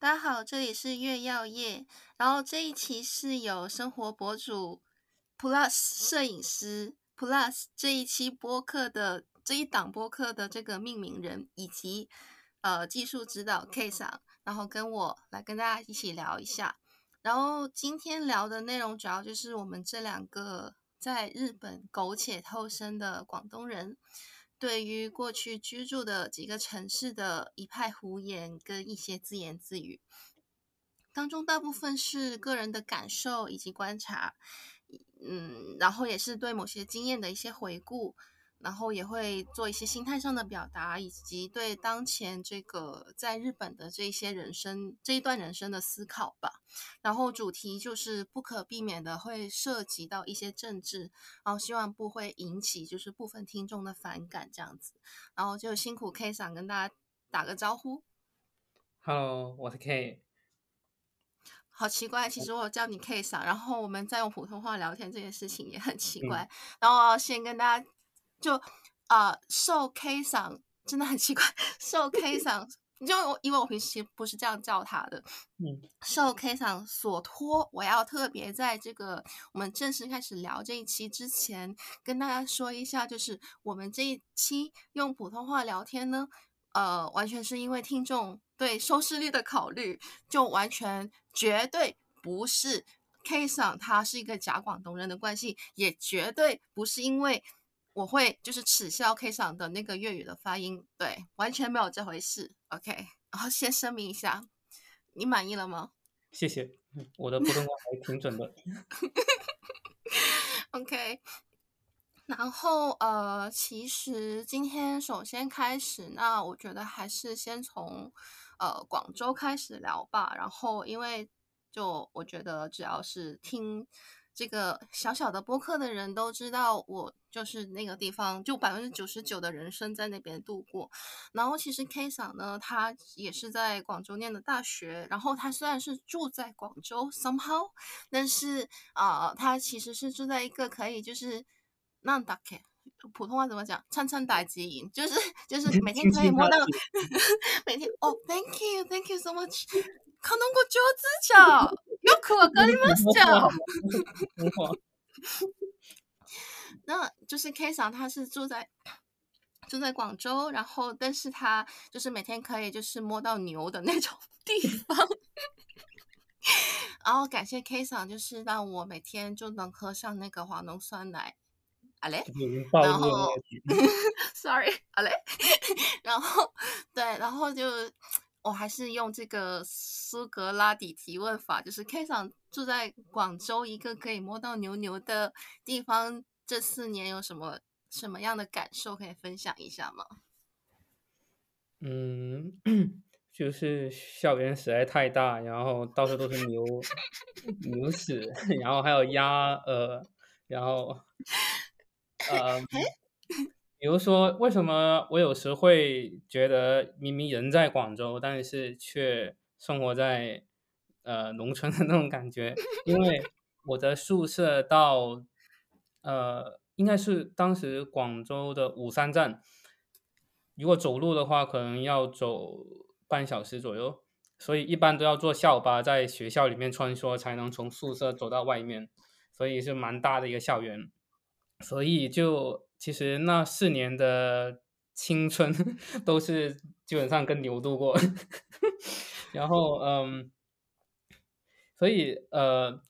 大家好，这里是月曜夜。然后这一期是有生活博主 Plus 摄影师 Plus 这一期播客的这一档播客的这个命名人以及呃技术指导 K 桑，然后跟我来跟大家一起聊一下。然后今天聊的内容主要就是我们这两个在日本苟且偷生的广东人。对于过去居住的几个城市的一派胡言跟一些自言自语，当中大部分是个人的感受以及观察，嗯，然后也是对某些经验的一些回顾。然后也会做一些心态上的表达，以及对当前这个在日本的这一些人生这一段人生的思考吧。然后主题就是不可避免的会涉及到一些政治，然后希望不会引起就是部分听众的反感这样子。然后就辛苦 K 桑跟大家打个招呼。Hello，我是 K。好奇怪，其实我叫你 K 桑，然后我们在用普通话聊天这件事情也很奇怪。嗯、然后先跟大家。就呃，受、呃、K 桑真的很奇怪，受 K 桑，就因为我平时不是这样叫他的，嗯，受 K 桑所托，我要特别在这个我们正式开始聊这一期之前，跟大家说一下，就是我们这一期用普通话聊天呢，呃，完全是因为听众对收视率的考虑，就完全绝对不是 K 桑他是一个假广东人的关系，也绝对不是因为。我会就是耻笑 K 桑的那个粤语的发音，对，完全没有这回事。OK，然后先声明一下，你满意了吗？谢谢，我的普通话还挺准的。OK，然后呃，其实今天首先开始，那我觉得还是先从呃广州开始聊吧。然后因为就我觉得只要是听。这个小小的播客的人都知道，我就是那个地方，就百分之九十九的人生在那边度过。然后其实 K 桑呢，他也是在广州念的大学。然后他虽然是住在广州，somehow，但是啊、他其实是住在一个可以就是那打开普通话怎么讲？灿灿大吉营，就是就是每天可以摸到，每天哦、，thank you，Thank you so much。可能我脚趾甲有可跟你们讲，那就是 K 桑，他是住在住在广州，然后但是他就是每天可以就是摸到牛的那种地方，然 后感谢 K 桑，就是让我每天就能喝上那个华浓酸奶，啊嘞，然后，sorry，啊嘞，然后对，然后就。我还是用这个苏格拉底提问法，就是 K 桑住在广州一个可以摸到牛牛的地方，这四年有什么什么样的感受可以分享一下吗？嗯，就是校园实在太大，然后到处都是牛 牛屎，然后还有鸭呃，然后呃。比如说，为什么我有时会觉得明明人在广州，但是却生活在呃农村的那种感觉？因为我的宿舍到呃应该是当时广州的五三站，如果走路的话，可能要走半小时左右，所以一般都要坐校巴在学校里面穿梭，才能从宿舍走到外面，所以是蛮大的一个校园，所以就。其实那四年的青春 都是基本上跟牛度过，然后嗯，所以呃，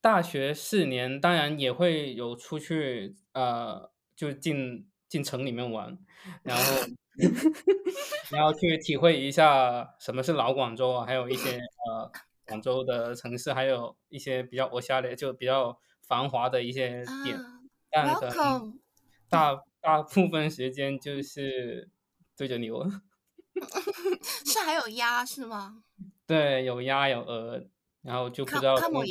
大学四年当然也会有出去呃，就进进城里面玩，然后 然后去体会一下什么是老广州啊，还有一些呃广州的城市，还有一些比较我下的就比较繁华的一些点。Welcome. 大大部分时间就是对着牛，是还有鸭是吗？对，有鸭有鹅，然后就不知道他们，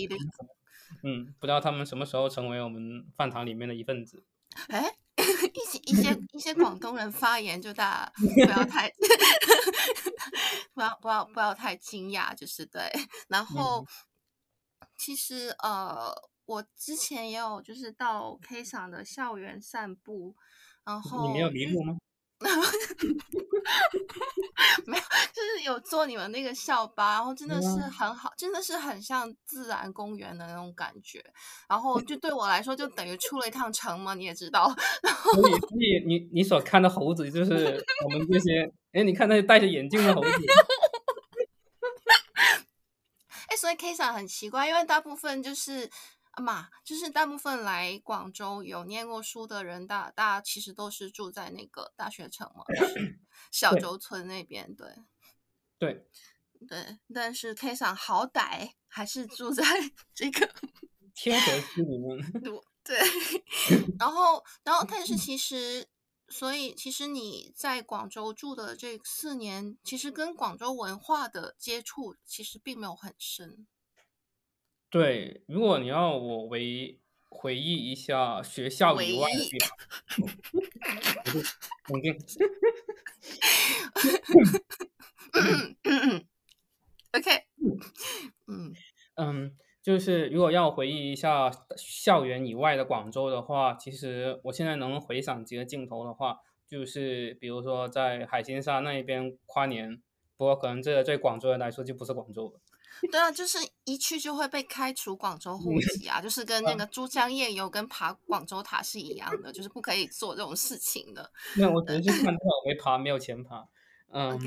嗯，不知道他们什么时候成为我们饭堂里面的一份子。哎，一些一些一些广东人发言就大家 不要太 不要不要不要太惊讶，就是对。然后、嗯、其实呃。我之前也有就是到 K 桑的校园散步，然后你没有迷路吗？没有，就是有坐你们那个校巴，然后真的是很好，真的是很像自然公园的那种感觉。然后就对我来说，就等于出了一趟城嘛，你也知道。然后所以，所以你你所看的猴子，就是我们这些，哎，你看那些戴着眼镜的猴子。哎，所以 K 桑很奇怪，因为大部分就是。嘛，就是大部分来广州有念过书的人，大大家其实都是住在那个大学城嘛，就是、小洲村那边，对，对，对。但是 K 上好歹还是住在 这个 天河区里面，对。然后，然后，但是其实，所以其实你在广州住的这四年，其实跟广州文化的接触其实并没有很深。对，如果你要我回回忆一下学校以外的地方，肯 定。OK，嗯嗯，就是如果要回忆一下校园以外的广州的话，其实我现在能回想几个镜头的话，就是比如说在海心沙那一边跨年，不过可能这个对广州人来说就不是广州了。对啊，就是一去就会被开除广州户籍啊，就是跟那个珠江夜游跟爬广州塔是一样的，就是不可以做这种事情的。那我只是去看到没爬，没有钱爬。嗯.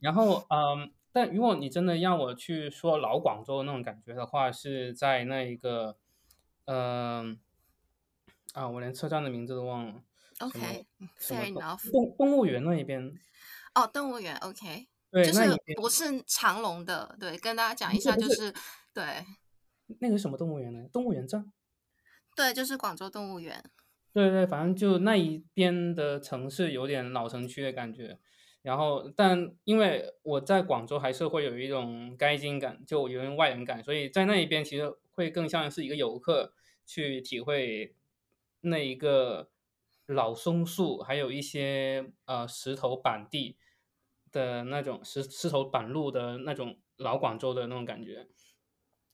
然后嗯，但如果你真的让我去说老广州的那种感觉的话，是在那一个，嗯啊，我连车站的名字都忘了。OK，Fair enough。动动物园那一边。哦，动物园，OK。对，就是不是长隆的，对，跟大家讲一下，就是对，那个什么动物园呢？动物园站，对，就是广州动物园。对对，反正就那一边的城市有点老城区的感觉。然后，但因为我在广州还是会有一种该京感，就有点外人感，所以在那一边其实会更像是一个游客去体会那一个老松树，还有一些呃石头板地。的那种石石头板路的那种老广州的那种感觉，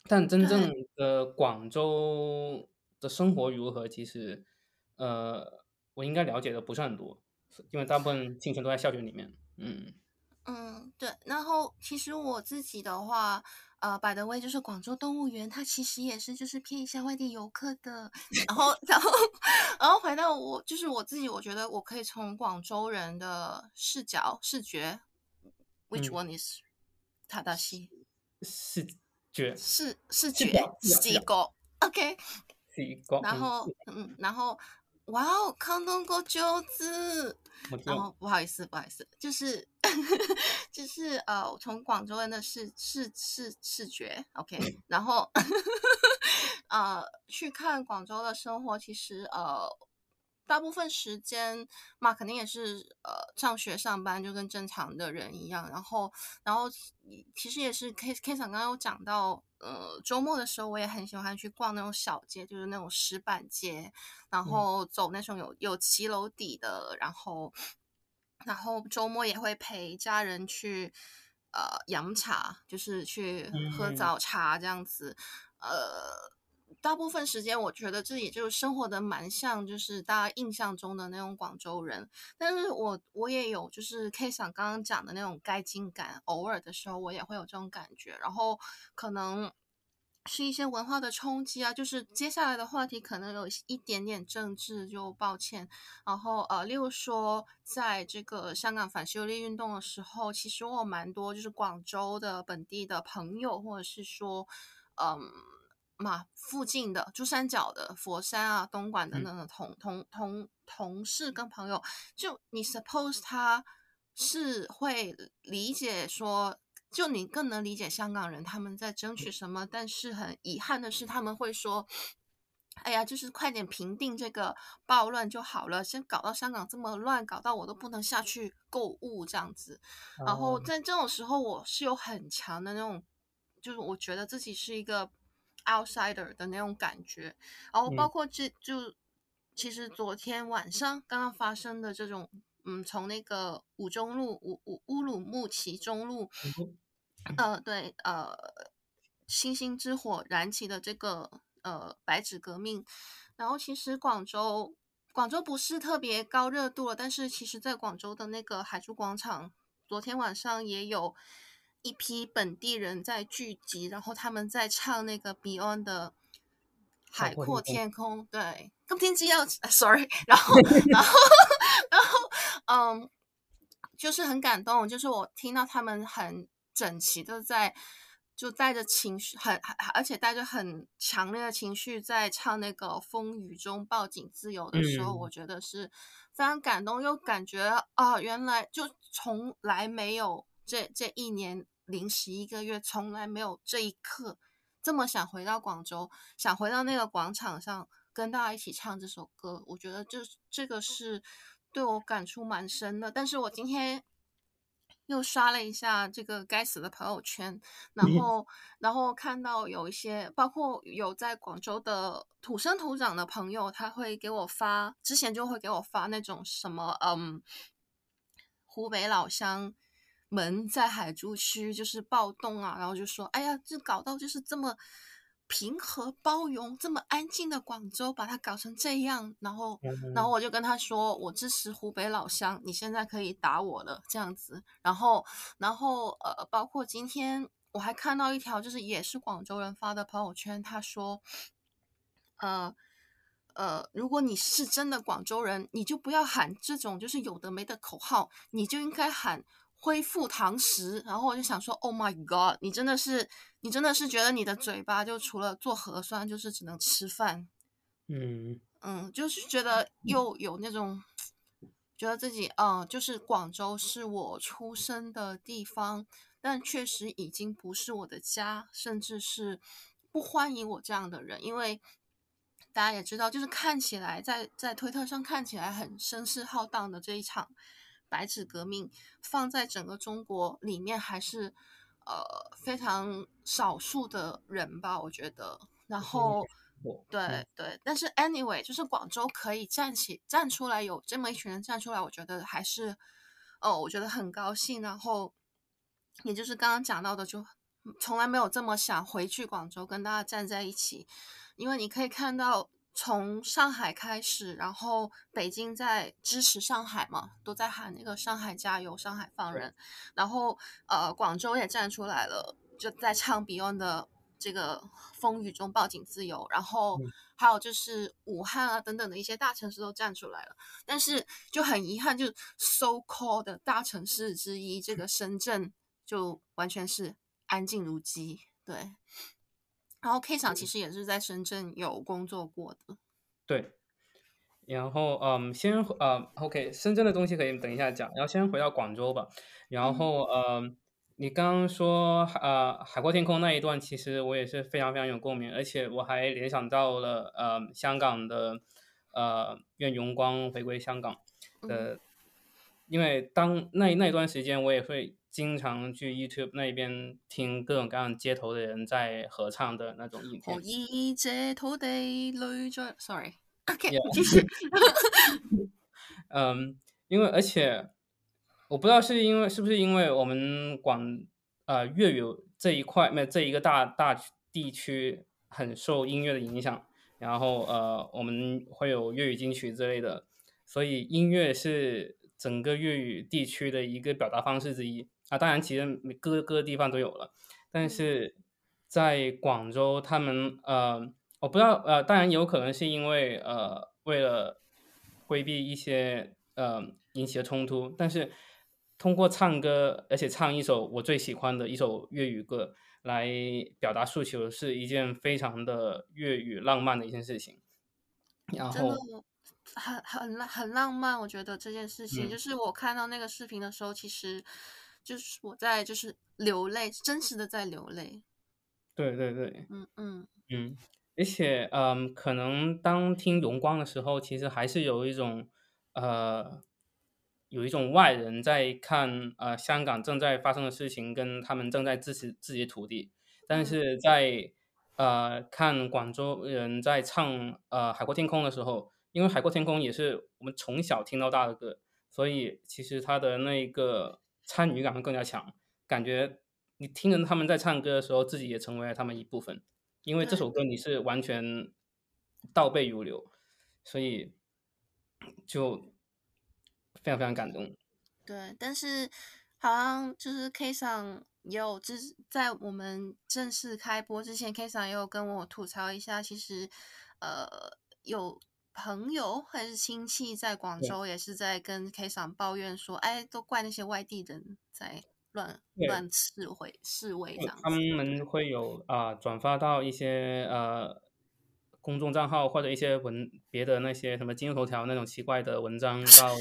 但真正的广州的生活如何，其实，呃，我应该了解的不是很多，因为大部分青春都在校园里面。嗯嗯，对。然后其实我自己的话，呃，by the way，就是广州动物园，它其实也是就是骗一下外地游客的。然后，然后，然后回到我，就是我自己，我觉得我可以从广州人的视角视觉。Which one is 塔达西？视觉视视觉视觉，OK。视觉。然后，嗯，然后，哇哦，康东哥九子。然后，不好意思，不好意思，就是 就是呃，从广州人的视视视视觉，OK。然后，呃，去看广州的生活，其实呃。大部分时间嘛，肯定也是呃上学上班，就跟正常的人一样。然后，然后其实也是 K K 桑刚刚有讲到，呃，周末的时候我也很喜欢去逛那种小街，就是那种石板街，然后走那种有有骑楼底的，然后，然后周末也会陪家人去呃洋茶，就是去喝早茶这样子，呃。大部分时间，我觉得这也就是生活的蛮像，就是大家印象中的那种广州人。但是我我也有，就是 K 想刚刚讲的那种该京感，偶尔的时候我也会有这种感觉。然后可能是一些文化的冲击啊，就是接下来的话题可能有一点点政治，就抱歉。然后呃，例如说，在这个香港反修例运动的时候，其实我蛮多就是广州的本地的朋友，或者是说嗯。嘛，附近的珠三角的佛山啊、东莞的那的同、嗯、同同同事跟朋友，就你 suppose 他是会理解说，就你更能理解香港人他们在争取什么，但是很遗憾的是，他们会说，哎呀，就是快点平定这个暴乱就好了，先搞到香港这么乱，搞到我都不能下去购物这样子。然后在这种时候，我是有很强的那种，就是我觉得自己是一个。Outsider 的那种感觉，然后包括这就其实昨天晚上刚刚发生的这种，嗯，从那个五中路乌乌乌鲁木齐中路，呃，对，呃，星星之火燃起的这个呃白纸革命，然后其实广州广州不是特别高热度了，但是其实在广州的那个海珠广场，昨天晚上也有一批本地人在聚集，然后他们在唱那个 Beyond 的《海阔天空》。对，今天机要 sorry，然后然后 然后嗯，就是很感动，就是我听到他们很整齐的在。就带着情绪，很很，而且带着很强烈的情绪，在唱那个《风雨中抱紧自由》的时候，嗯、我觉得是非常感动，又感觉啊，原来就从来没有这这一年零十一个月，从来没有这一刻这么想回到广州，想回到那个广场上跟大家一起唱这首歌。我觉得这这个是对我感触蛮深的，但是我今天。又刷了一下这个该死的朋友圈，然后，然后看到有一些，包括有在广州的土生土长的朋友，他会给我发，之前就会给我发那种什么，嗯，湖北老乡们在海珠区就是暴动啊，然后就说，哎呀，这搞到就是这么。平和包容这么安静的广州，把它搞成这样，然后，然后我就跟他说，我支持湖北老乡，你现在可以打我了，这样子。然后，然后，呃，包括今天我还看到一条，就是也是广州人发的朋友圈，他说，呃，呃，如果你是真的广州人，你就不要喊这种就是有的没的口号，你就应该喊。恢复堂食，然后我就想说，Oh my God，你真的是，你真的是觉得你的嘴巴就除了做核酸，就是只能吃饭，嗯嗯，就是觉得又有那种，觉得自己，嗯，就是广州是我出生的地方，但确实已经不是我的家，甚至是不欢迎我这样的人，因为大家也知道，就是看起来在在推特上看起来很声势浩荡的这一场。白纸革命放在整个中国里面还是呃非常少数的人吧，我觉得。然后，对对，但是 anyway，就是广州可以站起站出来，有这么一群人站出来，我觉得还是哦，我觉得很高兴。然后，也就是刚刚讲到的，就从来没有这么想回去广州跟大家站在一起，因为你可以看到。从上海开始，然后北京在支持上海嘛，都在喊那个“上海加油，上海放人”。然后呃，广州也站出来了，就在唱 Beyond 的这个“风雨中抱紧自由”。然后还有就是武汉啊等等的一些大城市都站出来了。但是就很遗憾，就 so called 的大城市之一这个深圳就完全是安静如鸡。对。然后 K 厂其实也是在深圳有工作过的，对。然后嗯，先呃，OK，深圳的东西可以等一下讲。然后先回到广州吧。然后呃、嗯，你刚刚说呃海阔天空那一段，其实我也是非常非常有共鸣，而且我还联想到了呃香港的呃愿荣光回归香港的，嗯、因为当那那一段时间我也会。经常去 YouTube 那边听各种各样街头的人在合唱的那种影片。可以这土地，sorry，OK，继续。嗯，因为而且我不知道是因为是不是因为我们广呃粤语这一块，没有这一个大大地区很受音乐的影响，然后呃我们会有粤语金曲之类的，所以音乐是整个粤语地区的一个表达方式之一。啊，当然，其实各各个地方都有了，但是在广州，他们呃，我不知道呃，当然有可能是因为呃，为了规避一些呃引起的冲突，但是通过唱歌，而且唱一首我最喜欢的一首粤语歌来表达诉求，是一件非常的粤语浪漫的一件事情。然后很很很浪漫，我觉得这件事情，嗯、就是我看到那个视频的时候，其实。就是我在就是流泪，真实的在流泪。对对对，嗯嗯嗯，而且嗯，可能当听荣光的时候，其实还是有一种呃，有一种外人在看呃香港正在发生的事情，跟他们正在支持自己的土地。但是在呃看广州人在唱呃海阔天空的时候，因为海阔天空也是我们从小听到大的歌，所以其实他的那个。参与感会更加强，感觉你听着他们在唱歌的时候，自己也成为了他们一部分。因为这首歌你是完全倒背如流，所以就非常非常感动。对，但是好像就是 K 桑也有，就是在我们正式开播之前，K 桑也有跟我吐槽一下，其实呃有朋友还是亲戚在广州也是在跟 K 桑抱怨说，哎，都怪那些外地人在乱乱示威示威这样。他们会有啊、呃、转发到一些呃公众账号或者一些文别的那些什么今日头条那种奇怪的文章 到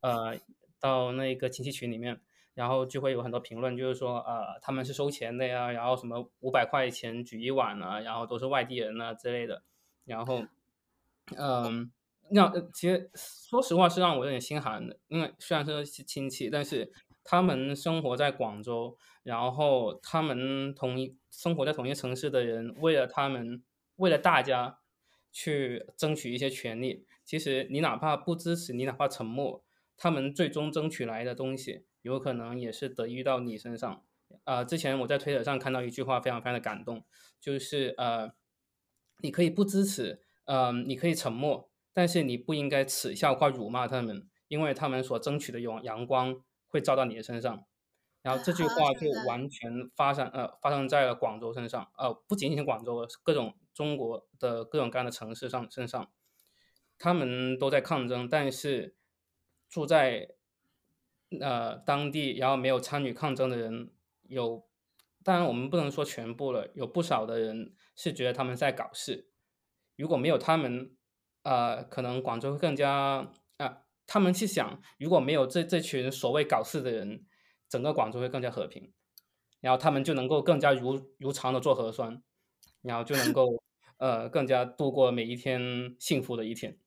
呃。到那个亲戚群里面，然后就会有很多评论，就是说，呃，他们是收钱的呀，然后什么五百块钱举一碗啊，然后都是外地人啊之类的，然后，嗯，让其实说实话是让我有点心寒的，因为虽然是亲戚，但是他们生活在广州，然后他们同一生活在同一城市的人，为了他们，为了大家去争取一些权利，其实你哪怕不支持，你哪怕沉默。他们最终争取来的东西，有可能也是得益到你身上。呃，之前我在推特上看到一句话，非常非常的感动，就是呃，你可以不支持，呃，你可以沉默，但是你不应该耻笑或辱骂他们，因为他们所争取的阳阳光会照到你的身上。然后这句话就完全发生呃发生在了广州身上，呃，不仅仅广州，各种中国的各种各样的城市上身上，他们都在抗争，但是。住在呃当地，然后没有参与抗争的人有，当然我们不能说全部了，有不少的人是觉得他们在搞事。如果没有他们，呃，可能广州会更加啊、呃，他们去想，如果没有这这群所谓搞事的人，整个广州会更加和平，然后他们就能够更加如如常的做核酸，然后就能够 呃更加度过每一天幸福的一天。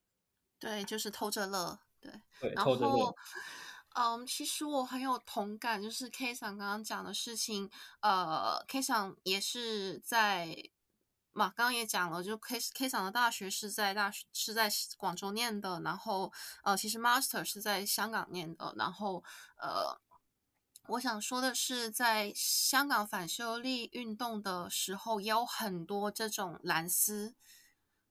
对，就是偷着乐。对，对，偷着乐，嗯，其实我很有同感，就是 K 桑刚刚讲的事情，呃，K 桑也是在嘛，刚刚也讲了，就 K K 桑的大学是在大学是在广州念的，然后呃，其实 Master 是在香港念的，然后呃，我想说的是，在香港反修例运动的时候，也有很多这种蓝丝。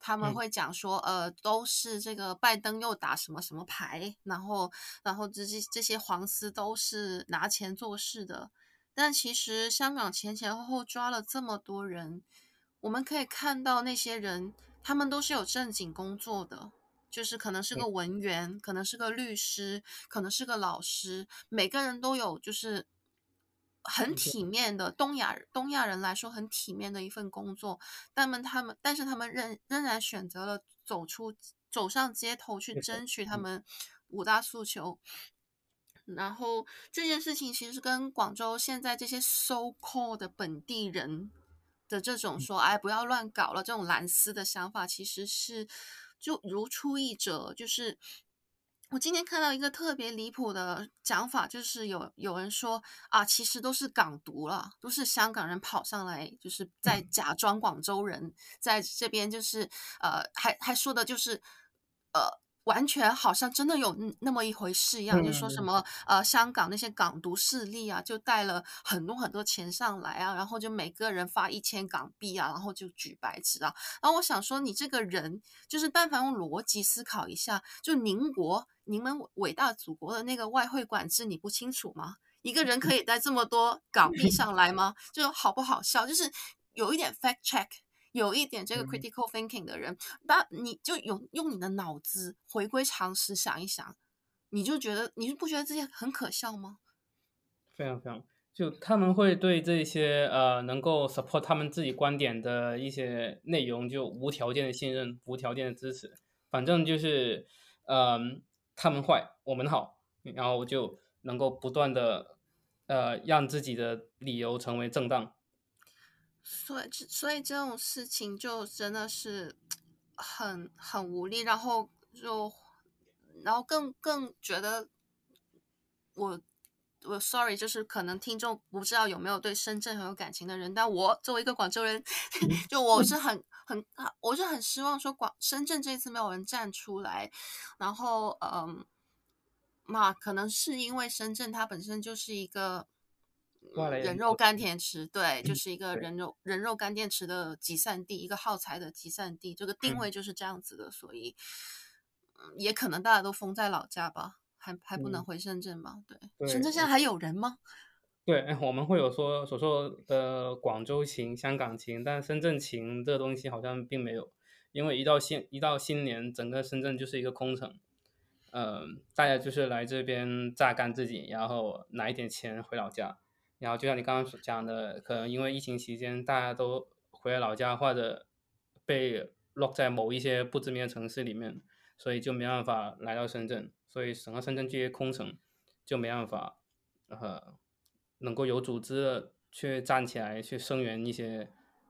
他们会讲说，呃，都是这个拜登又打什么什么牌，然后，然后这些这些黄丝都是拿钱做事的。但其实香港前前后后抓了这么多人，我们可以看到那些人，他们都是有正经工作的，就是可能是个文员，可能是个律师，可能是个老师，每个人都有就是。很体面的东亚东亚人来说，很体面的一份工作，但们他们但是他们仍仍然选择了走出走上街头去争取他们五大诉求。然后这件事情其实跟广州现在这些 so called 的本地人的这种说“哎，不要乱搞了”这种蓝丝的想法，其实是就如出一辙，就是。我今天看到一个特别离谱的讲法，就是有有人说啊，其实都是港独了，都是香港人跑上来，就是在假装广州人，在这边就是呃，还还说的就是呃。完全好像真的有那么一回事一样，就说什么呃，香港那些港独势力啊，就带了很多很多钱上来啊，然后就每个人发一千港币啊，然后就举白纸啊。然后我想说，你这个人就是但凡用逻辑思考一下，就宁国你们伟大祖国的那个外汇管制你不清楚吗？一个人可以带这么多港币上来吗？就好不好笑？就是有一点 fact check。有一点这个 critical thinking 的人，那、嗯、你就用用你的脑子回归常识想一想，你就觉得你就不觉得这些很可笑吗？非常非常，就他们会对这些呃能够 support 他们自己观点的一些内容就无条件的信任，无条件的支持，反正就是呃他们坏我们好，然后就能够不断的呃让自己的理由成为正当。所以，所以这种事情就真的是很很无力，然后就，然后更更觉得我我 sorry，就是可能听众不知道有没有对深圳很有感情的人，但我作为一个广州人，就我是很很我是很失望，说广深圳这次没有人站出来，然后嗯，嘛，可能是因为深圳它本身就是一个。人肉干电池，对，就是一个人肉人肉干电池的集散地，一个耗材的集散地，这个定位就是这样子的，所以，也可能大家都封在老家吧，还还不能回深圳吧？对，对深圳现在还有人吗？对，我们会有说所说的广州情、香港情，但深圳情这东西好像并没有，因为一到新一到新年，整个深圳就是一个空城，嗯、呃，大家就是来这边榨干自己，然后拿一点钱回老家，然后就像你刚刚讲的，可能因为疫情期间大家都回了老家，或者被 lock 在某一些不知名的城市里面。所以就没办法来到深圳，所以整个深圳这些空城就没办法，呃，能够有组织的去站起来去声援一些，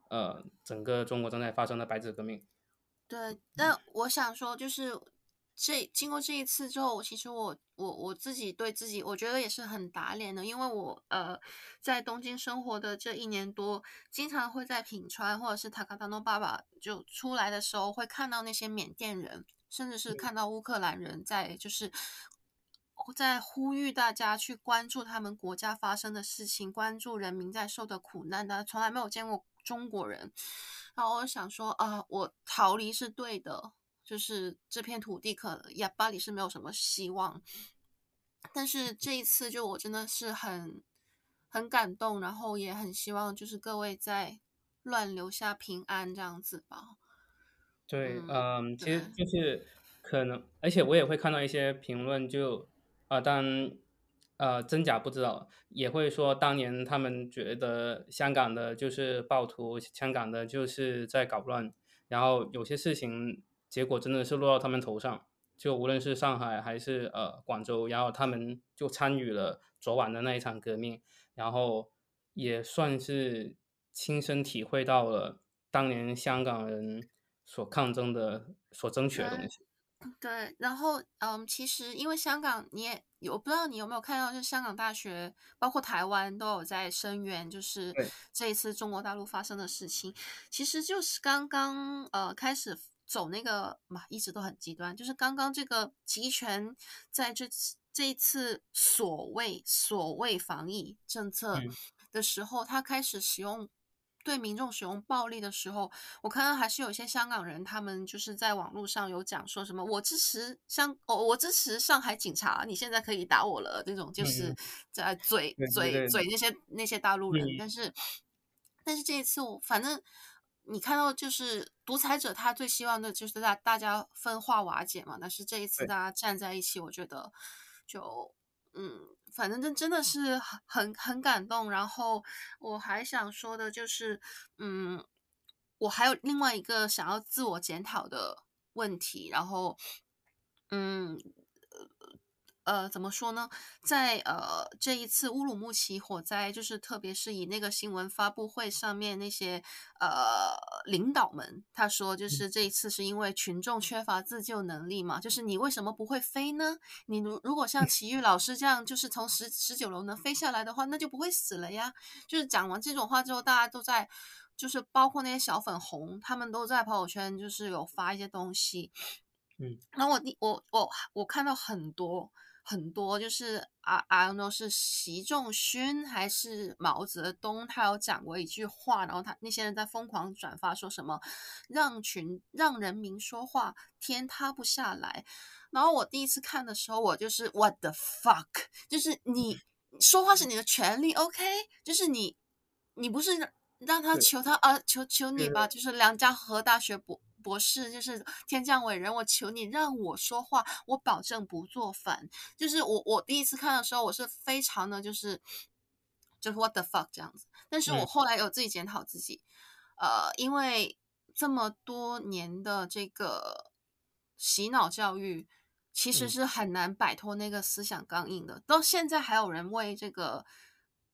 呃，整个中国正在发生的白纸革命。对，但我想说，就是这经过这一次之后，其实我我我自己对自己，我觉得也是很打脸的，因为我呃在东京生活的这一年多，经常会在品川或者是塔卡达诺爸爸就出来的时候，会看到那些缅甸人。甚至是看到乌克兰人在，就是在呼吁大家去关注他们国家发生的事情，关注人民在受的苦难的，从来没有见过中国人。然后我想说，啊，我逃离是对的，就是这片土地可能呀，巴里是没有什么希望。但是这一次，就我真的是很很感动，然后也很希望，就是各位在乱留下平安这样子吧。对，嗯，其实就是可能，而且我也会看到一些评论就，就啊，当然，呃，真假不知道，也会说当年他们觉得香港的就是暴徒，香港的就是在搞乱，然后有些事情结果真的是落到他们头上，就无论是上海还是呃广州，然后他们就参与了昨晚的那一场革命，然后也算是亲身体会到了当年香港人。所抗争的、所争取的东西。对，对，然后嗯，其实因为香港，你也我不知道你有没有看到，就是香港大学，包括台湾都有在声援，就是这一次中国大陆发生的事情，其实就是刚刚呃开始走那个嘛，一直都很极端，就是刚刚这个集权在这次这一次所谓所谓防疫政策的时候，他开始使用。对民众使用暴力的时候，我看到还是有一些香港人，他们就是在网络上有讲说什么“我支持香，哦，我支持上海警察”，你现在可以打我了，这种就是在嘴嘴嘴那些那些大陆人。但是，但是这一次我反正你看到就是独裁者，他最希望的就是大大家分化瓦解嘛。但是这一次大家站在一起，我觉得就嗯。反正真真的是很很很感动，然后我还想说的就是，嗯，我还有另外一个想要自我检讨的问题，然后，嗯。呃，怎么说呢？在呃这一次乌鲁木齐火灾，就是特别是以那个新闻发布会上面那些呃领导们，他说就是这一次是因为群众缺乏自救能力嘛，就是你为什么不会飞呢？你如如果像奇遇老师这样，就是从十十九楼能飞下来的话，那就不会死了呀。就是讲完这种话之后，大家都在，就是包括那些小粉红，他们都在朋友圈就是有发一些东西，嗯，然后我我我我看到很多。很多就是啊啊，都是习仲勋还是毛泽东，他有讲过一句话，然后他那些人在疯狂转发，说什么让群让人民说话，天塌不下来。然后我第一次看的时候，我就是 What the fuck，就是你说话是你的权利，OK，就是你你不是让他求他啊，求求你吧，就是梁家河大学博。博士就是天降伟人，我求你让我说话，我保证不做反。就是我我第一次看的时候，我是非常的就是就是 what the fuck 这样子。但是我后来有自己检讨自己，嗯、呃，因为这么多年的这个洗脑教育，其实是很难摆脱那个思想刚硬的。到现在还有人为这个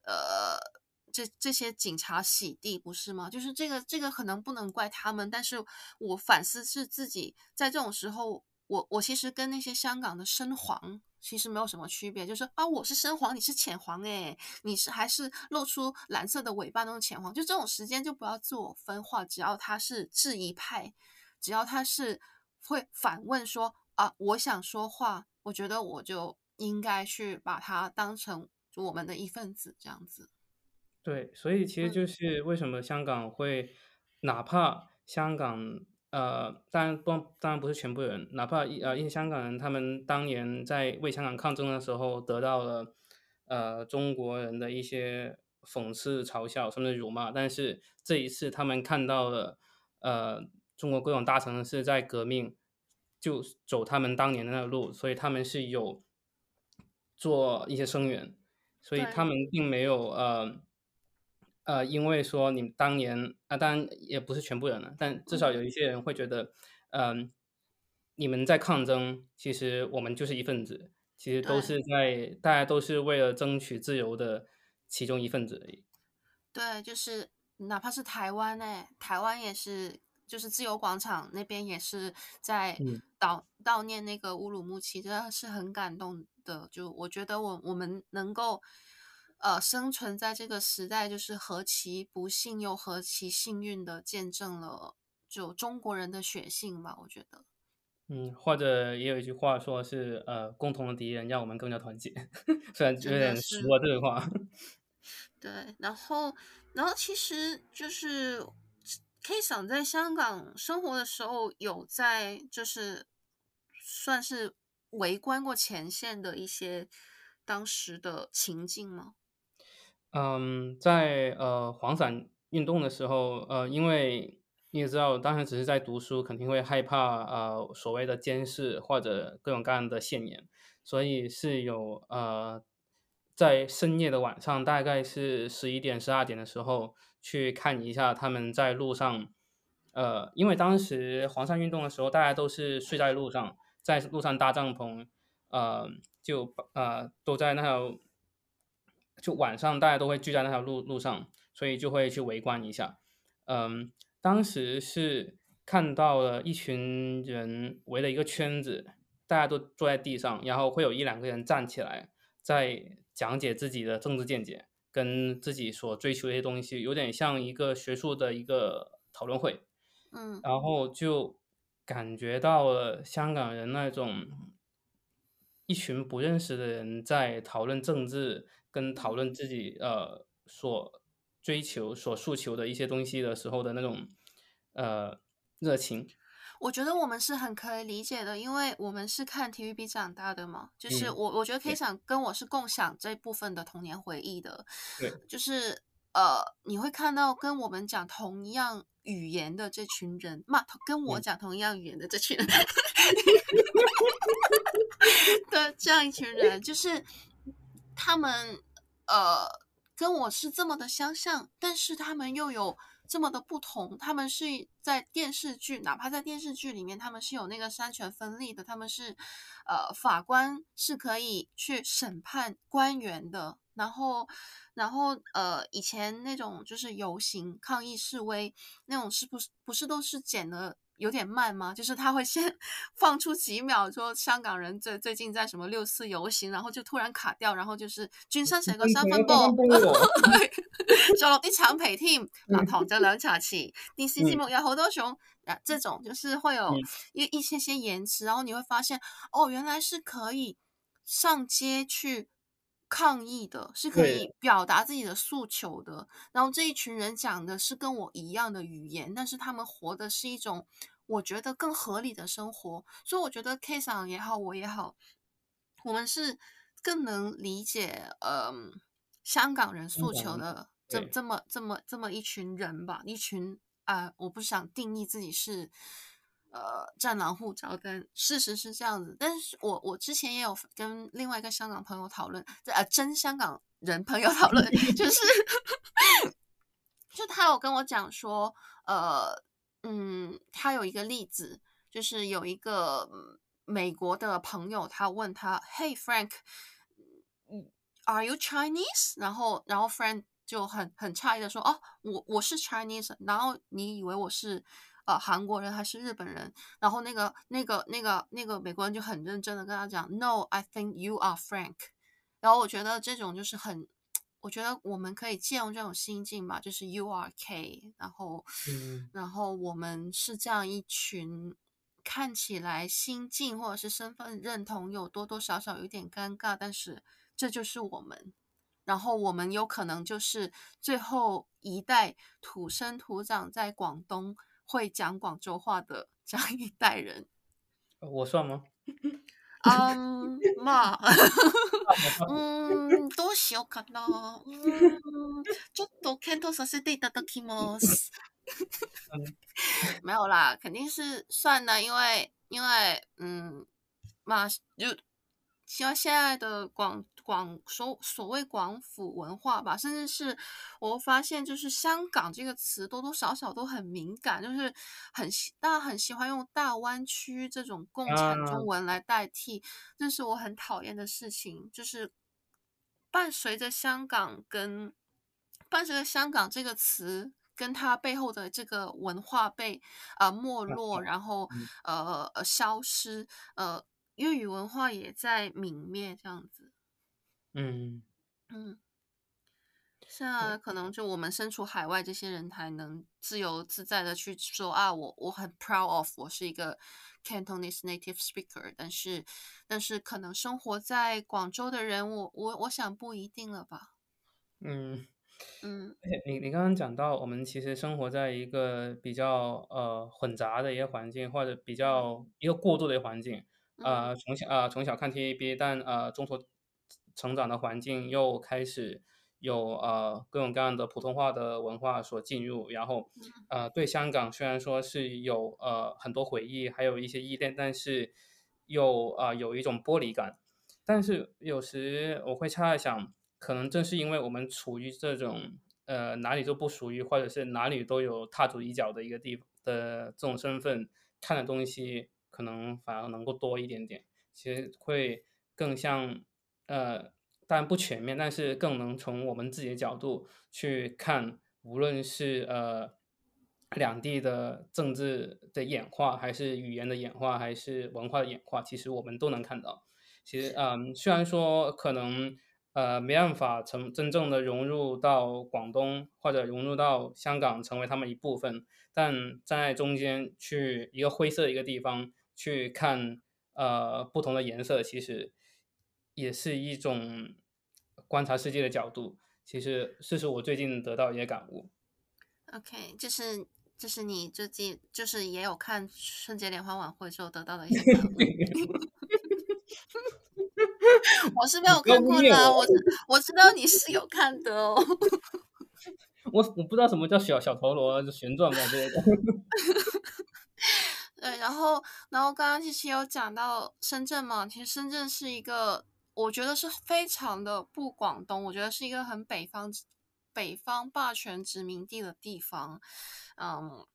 呃。这这些警察洗地不是吗？就是这个这个可能不能怪他们，但是我反思是自己在这种时候，我我其实跟那些香港的深黄其实没有什么区别，就是啊，我是深黄，你是浅黄，诶，你是还是露出蓝色的尾巴那种浅黄，就这种时间就不要自我分化，只要他是质疑派，只要他是会反问说啊，我想说话，我觉得我就应该去把他当成我们的一份子，这样子。对，所以其实就是为什么香港会，哪怕香港呃，当然不，当然不是全部人，哪怕一呃一些香港人，他们当年在为香港抗争的时候，得到了呃中国人的一些讽刺、嘲笑，甚至辱骂，但是这一次他们看到了呃中国各种大城市在革命，就走他们当年的那个路，所以他们是有做一些声援，所以他们并没有呃。呃，因为说你当年啊，当然也不是全部人了，但至少有一些人会觉得，嗯、呃，你们在抗争，其实我们就是一份子，其实都是在大家都是为了争取自由的其中一份子而已。对，就是哪怕是台湾呢，台湾也是，就是自由广场那边也是在悼悼念那个乌鲁木齐，真的是很感动的。就我觉得我我们能够。呃，生存在这个时代，就是何其不幸又何其幸运的见证了就中国人的血性吧，我觉得。嗯，或者也有一句话说是，呃，共同的敌人让我们更加团结，虽然有点俗啊，这个话。对，然后，然后其实就是，K 想在香港生活的时候，有在就是算是围观过前线的一些当时的情境吗？嗯，在呃黄伞运动的时候，呃，因为你也知道，当时只是在读书，肯定会害怕呃所谓的监视或者各种各样的现眼，所以是有呃在深夜的晚上，大概是十一点、十二点的时候去看一下他们在路上，呃，因为当时黄伞运动的时候，大家都是睡在路上，在路上搭帐篷，呃，就呃都在那条。就晚上大家都会聚在那条路路上，所以就会去围观一下。嗯，当时是看到了一群人围了一个圈子，大家都坐在地上，然后会有一两个人站起来，在讲解自己的政治见解，跟自己所追求的一些东西，有点像一个学术的一个讨论会。嗯，然后就感觉到了香港人那种一群不认识的人在讨论政治。跟讨论自己呃所追求、所诉求的一些东西的时候的那种呃热情，我觉得我们是很可以理解的，因为我们是看 TVB 长大的嘛。就是我、嗯、我觉得 K 想跟我是共享这部分的童年回忆的。对，就是呃你会看到跟我们讲同样语言的这群人嘛，跟我讲同样语言的这群人 的、嗯、这样一群人就是。他们呃跟我是这么的相像，但是他们又有这么的不同。他们是在电视剧，哪怕在电视剧里面，他们是有那个三权分立的。他们是呃法官是可以去审判官员的。然后，然后呃以前那种就是游行抗议示威那种，是不是不是都是剪了？有点慢吗？就是他会先 放出几秒，说香港人最最近在什么六四游行，然后就突然卡掉，然后就是转身成个三分波，做落啲橙皮添，嗱糖就两茶匙，电视节目有好多种，啊，这种就是会有一一些些延迟，然后你会发现，哦，原来是可以上街去。抗议的是可以表达自己的诉求的，然后这一群人讲的是跟我一样的语言，但是他们活的是一种我觉得更合理的生活，所以我觉得 K 桑也好，我也好，我们是更能理解呃香港人诉求的这这么这么这么一群人吧，一群啊、呃，我不想定义自己是。呃，战狼护照，但事实是这样子。但是我我之前也有跟另外一个香港朋友讨论，这呃，真香港人朋友讨论，就是，就他有跟我讲说，呃，嗯，他有一个例子，就是有一个美国的朋友，他问他，Hey Frank，Are you Chinese？然后，然后 Frank 就很很诧异的说，哦，我我是 Chinese，然后你以为我是？呃，韩国人还是日本人？然后那个、那个、那个、那个美国人就很认真的跟他讲：“No，I think you are Frank。”然后我觉得这种就是很，我觉得我们可以借用这种心境吧，就是 “You are K”。然后，嗯，然后我们是这样一群看起来心境或者是身份认同有多多少少有点尴尬，但是这就是我们。然后我们有可能就是最后一代土生土长在广东。会讲广州话的这样一代人。我算吗？嗯，嘛，嗯，どうしようかな。嗯，ちょっと検讨させていただきます。没有啦，肯定是算的，因为因为嗯，嘛就。希望现在的广 广所所谓广府文化吧，甚至是我发现，就是香港这个词多多少少都很敏感，就是很大家很喜欢用大湾区这种共产中文来代替，这、啊、是我很讨厌的事情。就是伴随着香港跟伴随着香港这个词跟它背后的这个文化被呃没落，然后呃呃消失呃。粤语文化也在泯灭，这样子。嗯。嗯，现在可能就我们身处海外，这些人才能自由自在的去说啊，我我很 proud of，我是一个 Cantonese native speaker。但是，但是可能生活在广州的人，我我我想不一定了吧。嗯。嗯，你你刚刚讲到，我们其实生活在一个比较呃混杂的一个环境，或者比较一个过渡的环境。呃，从小呃从小看 TVB，但呃中途成长的环境又开始有呃各种各样的普通话的文化所进入，然后呃对香港虽然说是有呃很多回忆，还有一些依恋，但是又啊、呃、有一种剥离感。但是有时我会恰恰想，可能正是因为我们处于这种呃哪里都不属于，或者是哪里都有踏足一脚的一个地方的这种身份，看的东西。可能反而能够多一点点，其实会更像，呃，当然不全面，但是更能从我们自己的角度去看，无论是呃两地的政治的演化，还是语言的演化，还是文化的演化，其实我们都能看到。其实，嗯、呃，虽然说可能呃没办法成真正的融入到广东或者融入到香港成为他们一部分，但站在中间去一个灰色的一个地方。去看呃不同的颜色，其实也是一种观察世界的角度。其实这是我最近得到一些感悟。OK，就是就是你最近就是也有看春节联欢晚会之后得到的一些感悟。我是没有看过的，我我，知道你是有看的哦。我我不知道什么叫小小陀螺就旋转嘛这个。对，然后，然后刚刚其实有讲到深圳嘛，其实深圳是一个，我觉得是非常的不广东，我觉得是一个很北方，北方霸权殖民地的地方，嗯，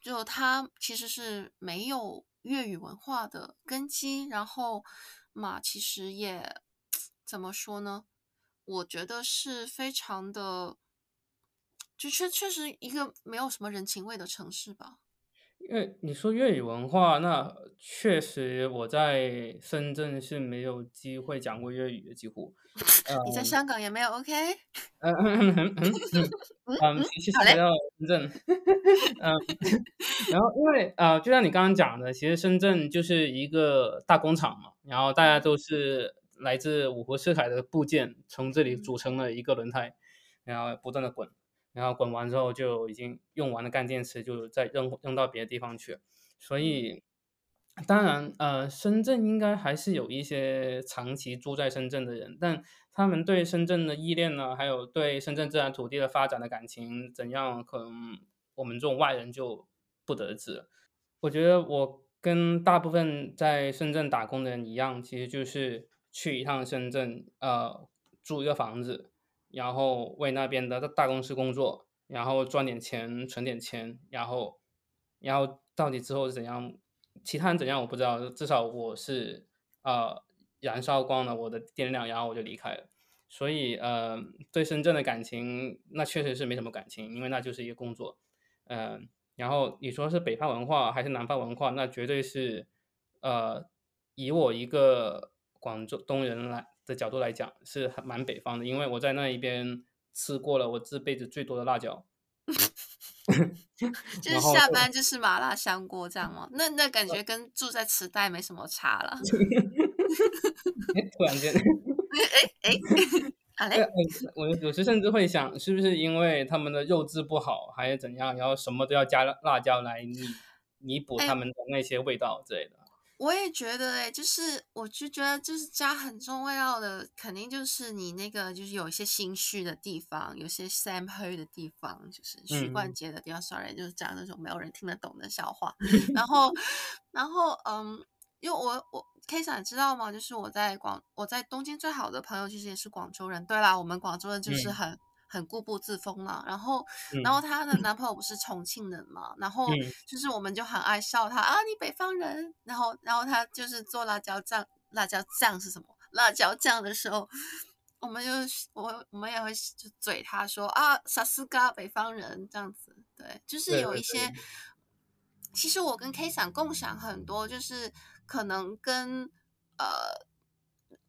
就它其实是没有粤语文化的根基，然后嘛，其实也怎么说呢？我觉得是非常的，就确确实一个没有什么人情味的城市吧。因为你说粤语文化，那确实我在深圳是没有机会讲过粤语的，几乎。你在香港也没有？OK。嗯嗯嗯嗯嗯 嗯，其实来到深圳，嗯，然后因为呃，就像你刚刚讲的，其实深圳就是一个大工厂嘛，然后大家都是来自五湖四海的部件，从这里组成了一个轮胎，然后不断的滚。然后滚完之后就已经用完了干电池，就再扔扔到别的地方去。所以，当然，呃，深圳应该还是有一些长期住在深圳的人，但他们对深圳的依恋呢，还有对深圳自然土地的发展的感情怎样，可能我们这种外人就不得知。我觉得我跟大部分在深圳打工的人一样，其实就是去一趟深圳，呃，租一个房子。然后为那边的大公司工作，然后赚点钱，存点钱，然后，然后到底之后是怎样，其他人怎样我不知道，至少我是呃燃烧光了我的电量，然后我就离开了。所以呃对深圳的感情那确实是没什么感情，因为那就是一个工作。嗯、然后你说是北方文化还是南方文化，那绝对是呃以我一个广州东人来。的角度来讲是很蛮北方的，因为我在那一边吃过了我这辈子最多的辣椒，就是下班就是麻辣香锅这样吗？那那感觉跟住在池袋没什么差了。突然间，哎哎，好嘞，我有时甚至会想，是不是因为他们的肉质不好，还是怎样，然后什么都要加辣椒来弥弥补他们的那些味道之类的。我也觉得、欸，哎，就是我就觉得，就是加很重味道的，肯定就是你那个，就是有一些心虚的地方，有些三黑的地方，就是许冠杰的地方。嗯、Sorry，就是讲那种没有人听得懂的笑话。然后，然后，嗯，因为我我 K 嫂知道吗？就是我在广我在东京最好的朋友，其实也是广州人。对啦，我们广州人就是很。嗯很固步自封了，然后，嗯、然后她的男朋友不是重庆人嘛，然后就是我们就很爱笑他、嗯、啊，你北方人，然后，然后她就是做辣椒酱，辣椒酱是什么？辣椒酱的时候，我们就我我们也会就嘴她说啊，萨斯嘎北方人。这样子，对，就是有一些，对对对，其实我跟 K 想共享很多，就是可能跟呃。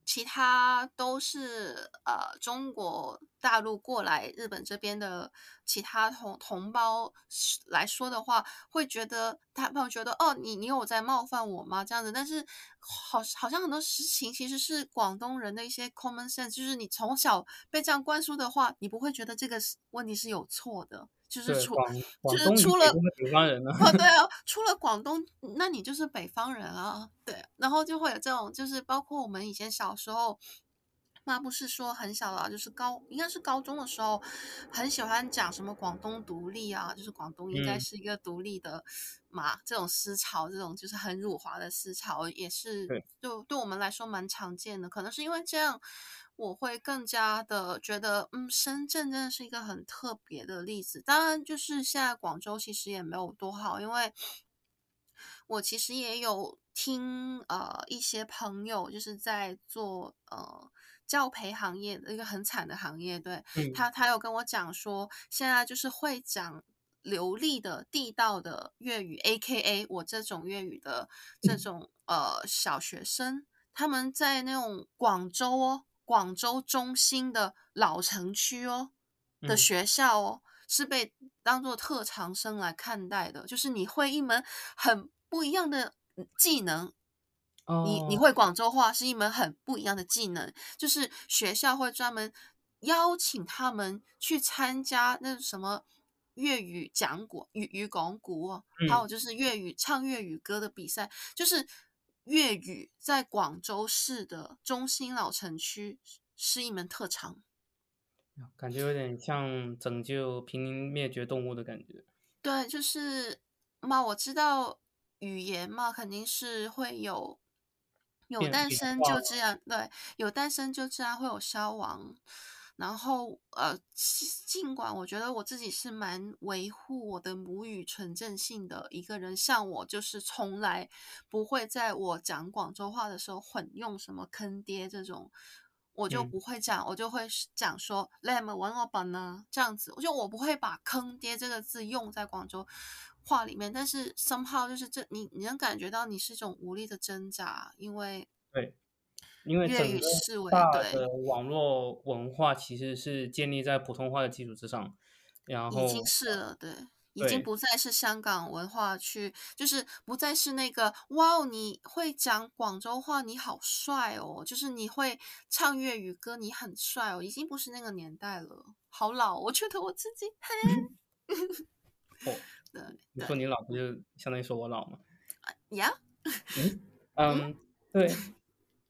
其他都是呃中国大陆过来日本这边的其他同同胞来说的话，会觉得他们觉得哦，你你有在冒犯我吗？这样子，但是好好像很多事情其实是广东人的一些 common sense，就是你从小被这样灌输的话，你不会觉得这个问题是有错的。就是出，就是出了北方人啊，对啊，出了广东，那你就是北方人啊，对，然后就会有这种，就是包括我们以前小时候，妈不是说很小了，就是高，应该是高中的时候，很喜欢讲什么广东独立啊，就是广东应该是一个独立的嘛，嗯、这种思潮，这种就是很辱华的思潮，也是就对我们来说蛮常见的，可能是因为这样。我会更加的觉得，嗯，深圳真的是一个很特别的例子。当然，就是现在广州其实也没有多好，因为我其实也有听呃一些朋友就是在做呃教培行业的一个很惨的行业，对、嗯、他他有跟我讲说，现在就是会讲流利的地道的粤语，AKA 我这种粤语的这种呃小学生，他们在那种广州哦。广州中心的老城区哦的学校哦，嗯、是被当做特长生来看待的，就是你会一门很不一样的技能，哦、你你会广州话是一门很不一样的技能，就是学校会专门邀请他们去参加那什么粤语讲古粤语讲古还有就是粤语唱粤语歌的比赛，就是。粤语在广州市的中心老城区是一门特长，感觉有点像拯救濒临灭绝动物的感觉。对，就是嘛，我知道语言嘛，肯定是会有有诞生就这样，对，有诞生就这样会有消亡。然后，呃，尽管我觉得我自己是蛮维护我的母语纯正性的一个人，像我就是从来不会在我讲广州话的时候混用什么坑爹这种，我就不会讲，嗯、我就会讲说“来么玩我本呢”这样子，我就我不会把“坑爹”这个字用在广州话里面，但是 somehow 就是这你你能感觉到你是一种无力的挣扎，因为对。因为整个大的网络文化其实是建立在普通话的基础之上，然后已经是了，对，已经不再是香港文化区，就是不再是那个哇，你会讲广州话，你好帅哦，就是你会唱粤语歌，你很帅哦，已经不是那个年代了，好老，我觉得我自己嘿，哦，对，你说你老不就相当于说我老吗？呀，嗯，嗯，对。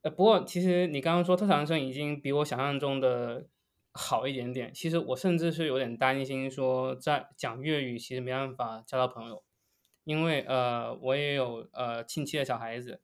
呃，不过其实你刚刚说特长生已经比我想象中的好一点点。其实我甚至是有点担心，说在讲粤语其实没办法交到朋友，因为呃，我也有呃亲戚的小孩子，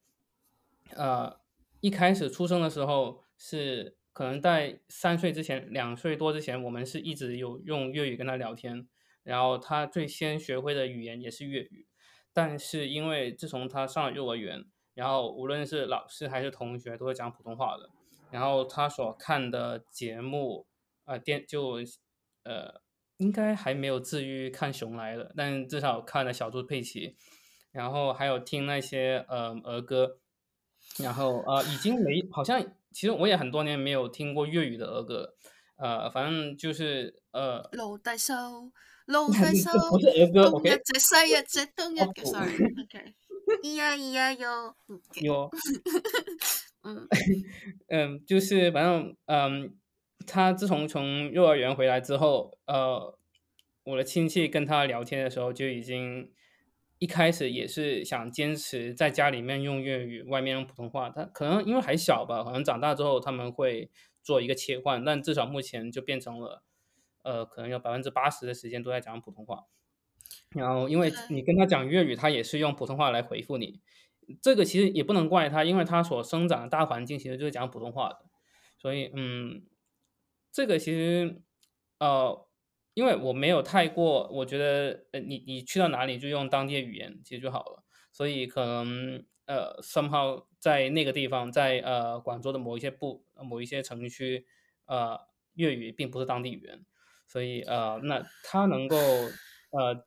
呃，一开始出生的时候是可能在三岁之前，两岁多之前，我们是一直有用粤语跟他聊天，然后他最先学会的语言也是粤语，但是因为自从他上了幼儿园。然后无论是老师还是同学都会讲普通话的，然后他所看的节目，呃电就，呃应该还没有至于看熊来了，但至少看了小猪佩奇，然后还有听那些呃儿歌，然后呃已经没好像其实我也很多年没有听过粤语的儿歌，呃反正就是呃。老大手，老 大手，不是儿歌，OK。这西日这东日，sorry，OK。咿呀咿呀哟，有，嗯 嗯，就是反正嗯，他自从从幼儿园回来之后，呃，我的亲戚跟他聊天的时候就已经一开始也是想坚持在家里面用粤语，外面用普通话。他可能因为还小吧，可能长大之后他们会做一个切换，但至少目前就变成了，呃，可能有百分之八十的时间都在讲普通话。然后因为你跟他讲粤语，他也是用普通话来回复你。这个其实也不能怪他，因为他所生长的大环境其实就是讲普通话的，所以嗯，这个其实呃，因为我没有太过，我觉得呃，你你去到哪里就用当地的语言其实就好了，所以可能呃，somehow 在那个地方，在呃广州的某一些部某一些城区，呃，粤语并不是当地语言，所以呃，那他能够呃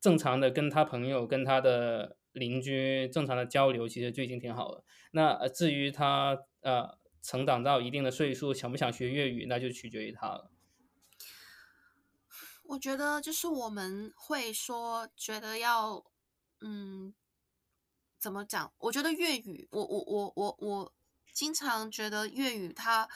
正常的跟他朋友跟他的。邻居正常的交流其实就已经挺好了。那至于他呃成长到一定的岁数，想不想学粤语，那就取决于他了。我觉得就是我们会说，觉得要嗯怎么讲？我觉得粤语，我我我我我经常觉得粤语它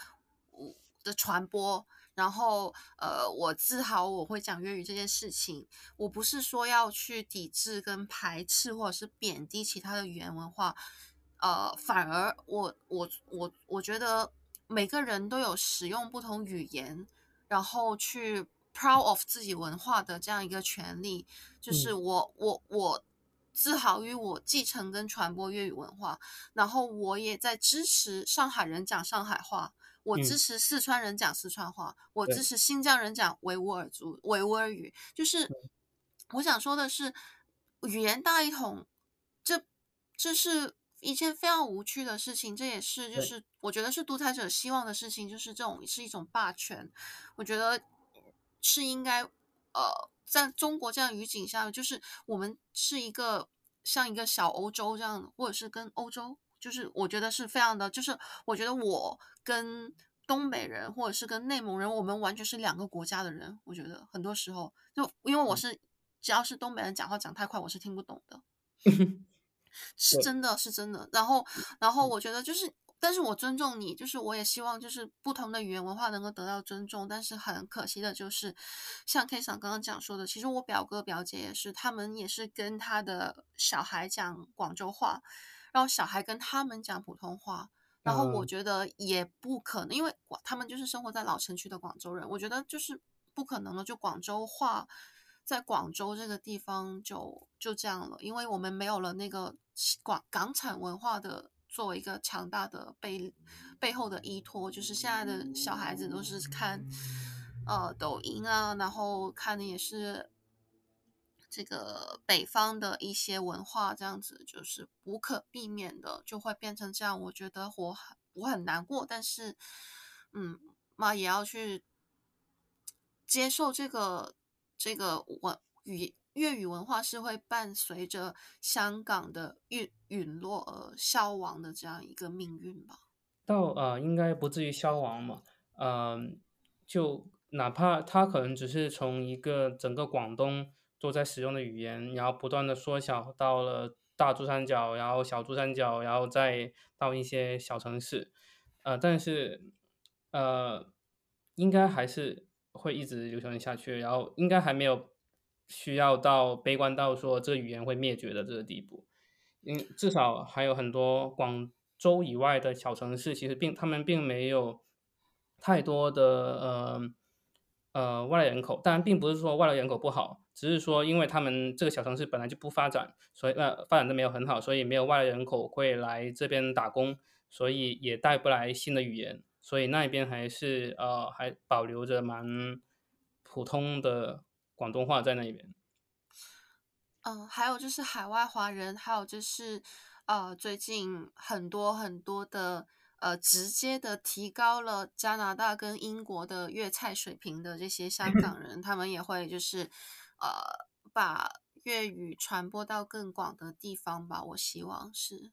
的传播。然后，呃，我自豪我会讲粤语这件事情，我不是说要去抵制跟排斥或者是贬低其他的语言文化，呃，反而我我我我觉得每个人都有使用不同语言，然后去 proud of 自己文化的这样一个权利，就是我我我自豪于我继承跟传播粤语文化，然后我也在支持上海人讲上海话。我支持四川人讲四川话，嗯、我支持新疆人讲维吾尔族维吾尔语。就是我想说的是，语言大一统，这这是一件非常无趣的事情。这也是就是我觉得是独裁者希望的事情，就是这种是一种霸权。我觉得是应该呃，在中国这样语境下，就是我们是一个像一个小欧洲这样，或者是跟欧洲。就是我觉得是非常的，就是我觉得我跟东北人或者是跟内蒙人，我们完全是两个国家的人。我觉得很多时候，就因为我是只要是东北人讲话讲太快，我是听不懂的，是真的是真的。然后，然后我觉得就是，但是我尊重你，就是我也希望就是不同的语言文化能够得到尊重。但是很可惜的就是，像 K 桑刚刚讲说的，其实我表哥表姐也是，他们也是跟他的小孩讲广州话。然后小孩跟他们讲普通话，然后我觉得也不可能，因为他们就是生活在老城区的广州人，我觉得就是不可能了。就广州话在广州这个地方就就这样了，因为我们没有了那个广港产文化的作为一个强大的背背后的依托，就是现在的小孩子都是看呃抖音啊，然后看的也是。这个北方的一些文化，这样子就是无可避免的，就会变成这样。我觉得我很我很难过，但是，嗯，嘛也要去接受这个这个文语粤语文化是会伴随着香港的陨陨落而消亡的这样一个命运吧。到呃，应该不至于消亡嘛，嗯、就哪怕它可能只是从一个整个广东。都在使用的语言，然后不断的缩小到了大珠三角，然后小珠三角，然后再到一些小城市，呃，但是呃，应该还是会一直流传下去，然后应该还没有需要到悲观到说这个语言会灭绝的这个地步，因至少还有很多广州以外的小城市，其实并他们并没有太多的呃。呃，外来人口，当然并不是说外来人口不好，只是说因为他们这个小城市本来就不发展，所以呃发展的没有很好，所以没有外来人口会来这边打工，所以也带不来新的语言，所以那边还是呃还保留着蛮普通的广东话在那边。嗯，还有就是海外华人，还有就是呃最近很多很多的。呃，直接的提高了加拿大跟英国的粤菜水平的这些香港人，他们也会就是，呃，把粤语传播到更广的地方吧。我希望是，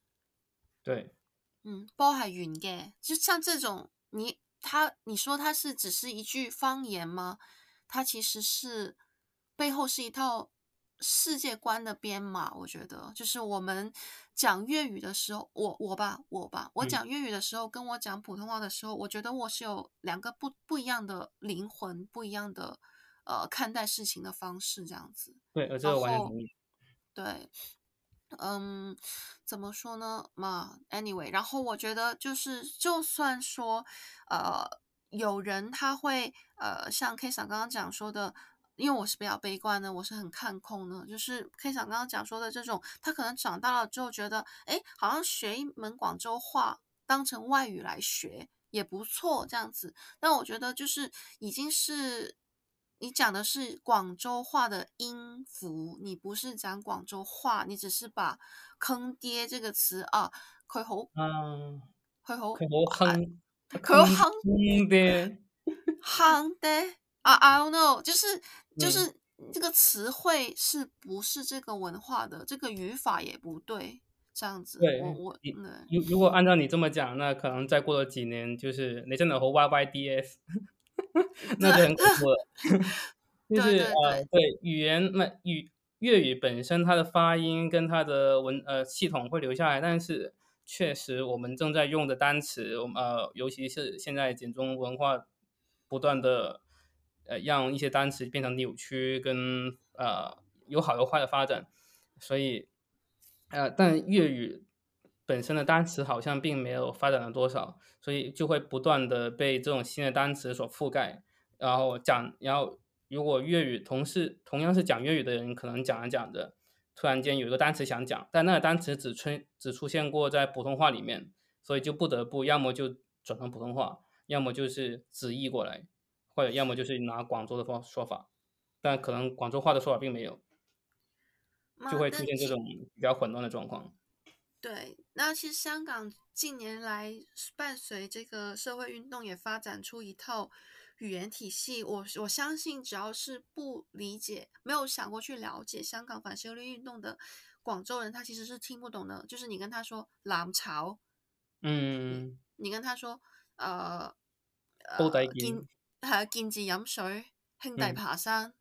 对，嗯，包含云嘅，就像这种，你他你说他是只是一句方言吗？它其实是背后是一套世界观的编码。我觉得，就是我们讲粤语的时候，我我吧，我吧，我讲粤语的时候，跟我讲普通话的时候，我觉得我是有两个不不一样的灵魂，不一样的呃看待事情的方式，这样子。对，而这个完全同意。对。嗯，怎么说呢？嘛，anyway，然后我觉得就是，就算说，呃，有人他会，呃，像 K 嫂刚刚讲说的，因为我是比较悲观的，我是很看空的，就是 K 嫂刚刚讲说的这种，他可能长大了之后觉得，哎，好像学一门广州话当成外语来学也不错，这样子。但我觉得就是已经是。你讲的是广州话的音符，你不是讲广州话，你只是把“坑爹”这个词啊，佢好，嗯，佢好，佢好坑，佢好坑爹，坑爹啊！I don't know，就是就是这个词汇是不是这个文化的，这个语法也不对，这样子。对，我我如如果按照你这么讲，那可能再过了几年，就是你真的和 Y Y D S。那就很恐怖了，就是对对对呃，对语言那语粤语本身它的发音跟它的文呃系统会留下来，但是确实我们正在用的单词，我们呃尤其是现在简中文化不断的呃让一些单词变成扭曲跟呃有好有坏的发展，所以呃但粤语。本身的单词好像并没有发展了多少，所以就会不断的被这种新的单词所覆盖。然后讲，然后如果粤语同是同样是讲粤语的人，可能讲着讲着，突然间有一个单词想讲，但那个单词只出只出现过在普通话里面，所以就不得不要么就转成普通话，要么就是直译过来，或者要么就是拿广州的方说法，但可能广州话的说法并没有，就会出现这种比较混乱的状况。对，那其实香港近年来伴随这个社会运动，也发展出一套语言体系。我我相信，只要是不理解、没有想过去了解香港反修例运动的广州人，他其实是听不懂的。就是你跟他说“揽炒”，嗯，你跟他说呃，煲底见，系啊，见字饮水，兄弟爬山。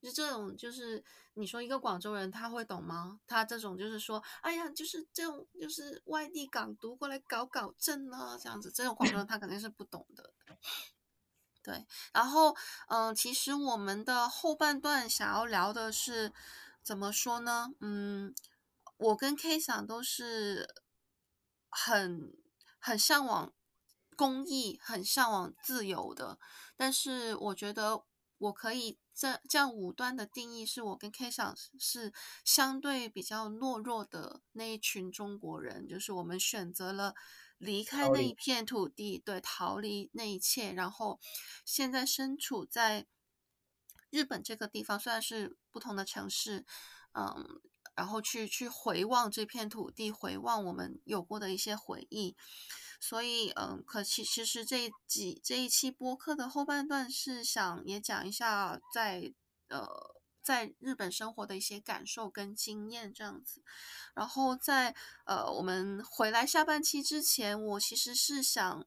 就这种，就是你说一个广州人他会懂吗？他这种就是说，哎呀，就是这种，就是外地港独过来搞搞震啊，这样子，这种广州人他肯定是不懂的。对，然后，嗯、呃，其实我们的后半段想要聊的是怎么说呢？嗯，我跟 K 桑都是很很向往公益，很向往自由的，但是我觉得我可以。这这样武断的定义是我跟 K 想是相对比较懦弱的那一群中国人，就是我们选择了离开那一片土地，对，逃离那一切，然后现在身处在日本这个地方，虽然是不同的城市，嗯，然后去去回望这片土地，回望我们有过的一些回忆。所以，嗯，可其其实这几这一期播客的后半段是想也讲一下在呃在日本生活的一些感受跟经验这样子。然后在呃我们回来下半期之前，我其实是想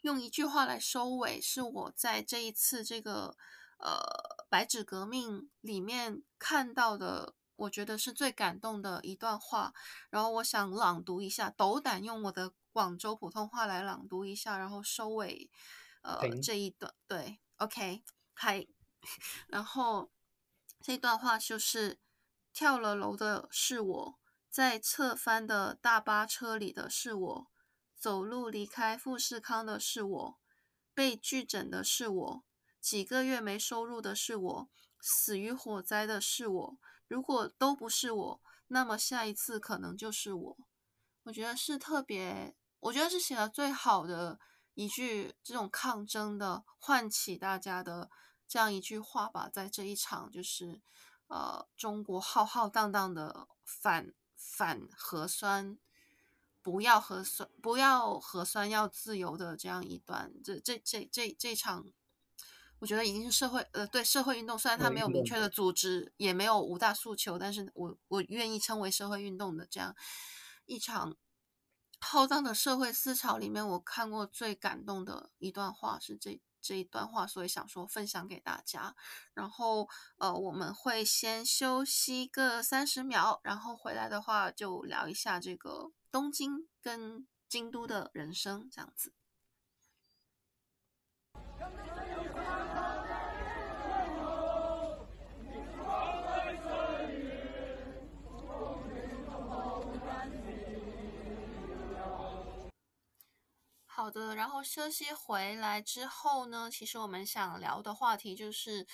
用一句话来收尾，是我在这一次这个呃白纸革命里面看到的，我觉得是最感动的一段话。然后我想朗读一下，斗胆用我的。广州普通话来朗读一下，然后收尾，呃，这一段对，OK，嗨，然后这段话就是跳了楼的是我，在侧翻的大巴车里的是我，走路离开富士康的是我，被拒诊的是我，几个月没收入的是我，死于火灾的是我。如果都不是我，那么下一次可能就是我。我觉得是特别。我觉得是写的最好的一句，这种抗争的唤起大家的这样一句话吧，在这一场就是呃中国浩浩荡荡的反反核酸，不要核酸，不要核酸，要自由的这样一段，这这这这这场，我觉得已经是社会呃对社会运动，虽然它没有明确的组织，也没有五大诉求，但是我我愿意称为社会运动的这样一场。浩荡的社会思潮里面，我看过最感动的一段话是这这一段话，所以想说分享给大家。然后呃，我们会先休息个三十秒，然后回来的话就聊一下这个东京跟京都的人生这样子。好的，然后休息回来之后呢，其实我们想聊的话题就是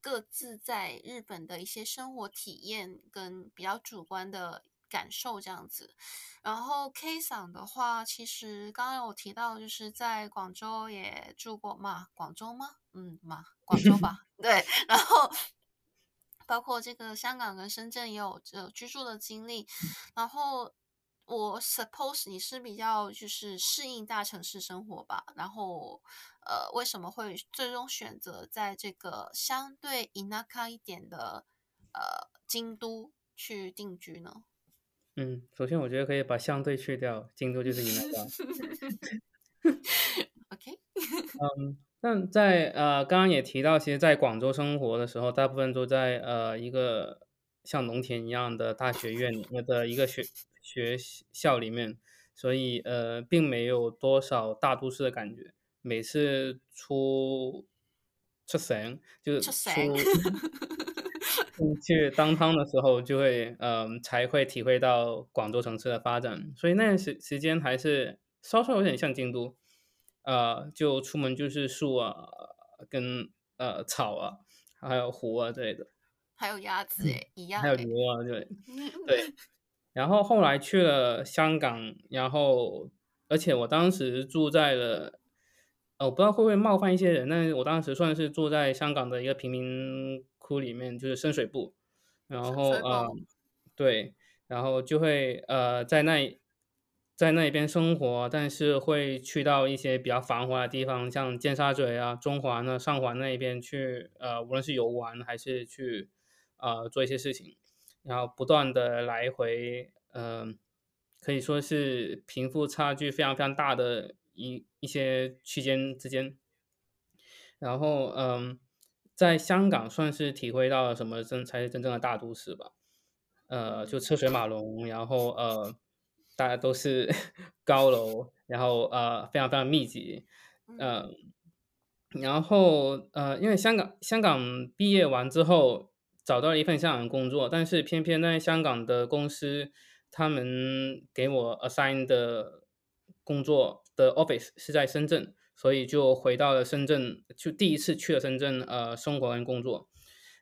各自在日本的一些生活体验跟比较主观的感受这样子。然后 K 桑的话，其实刚刚有提到，就是在广州也住过嘛，广州吗？嗯嘛，广州吧。对，然后包括这个香港跟深圳也有这居住的经历，然后。我 suppose 你是比较就是适应大城市生活吧，然后呃，为什么会最终选择在这个相对 inaka 一点的呃京都去定居呢？嗯，首先我觉得可以把相对去掉，京都就是 inaka。OK，嗯，那在呃刚刚也提到，其实在广州生活的时候，大部分都在呃一个像农田一样的大学院里面的一个学。学校里面，所以呃，并没有多少大都市的感觉。每次出出省，就是出 出去当汤的时候，就会嗯、呃，才会体会到广州城市的发展。所以那段时时间还是稍稍有点像京都，呃，就出门就是树啊，跟呃草啊，还有湖啊之类的，还有鸭子诶，一样，还有牛啊，对对。然后后来去了香港，然后而且我当时住在了，呃，我不知道会不会冒犯一些人，但是我当时算是住在香港的一个贫民窟里面，就是深水埗，然后呃，对，然后就会呃在那在那边生活，但是会去到一些比较繁华的地方，像尖沙咀啊、中环啊、上环那一边去，呃，无论是游玩还是去呃做一些事情。然后不断的来回，嗯、呃，可以说是贫富差距非常非常大的一一些区间之间。然后，嗯、呃，在香港算是体会到了什么真才是真正的大都市吧。呃，就车水马龙，然后呃，大家都是 高楼，然后呃，非常非常密集，嗯、呃，然后呃，因为香港香港毕业完之后。找到了一份香港工作，但是偏偏在香港的公司，他们给我 assign 的工作的 office 是在深圳，所以就回到了深圳，就第一次去了深圳，呃，生活跟工作。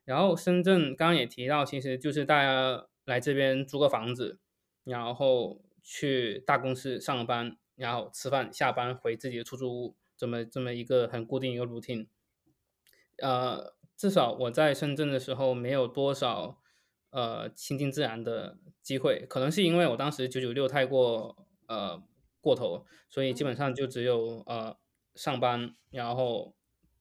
然后深圳刚刚也提到，其实就是大家来这边租个房子，然后去大公司上班，然后吃饭，下班回自己的出租屋，这么这么一个很固定一个 routine，呃。至少我在深圳的时候没有多少呃亲近自然的机会，可能是因为我当时九九六太过呃过头，所以基本上就只有呃上班，然后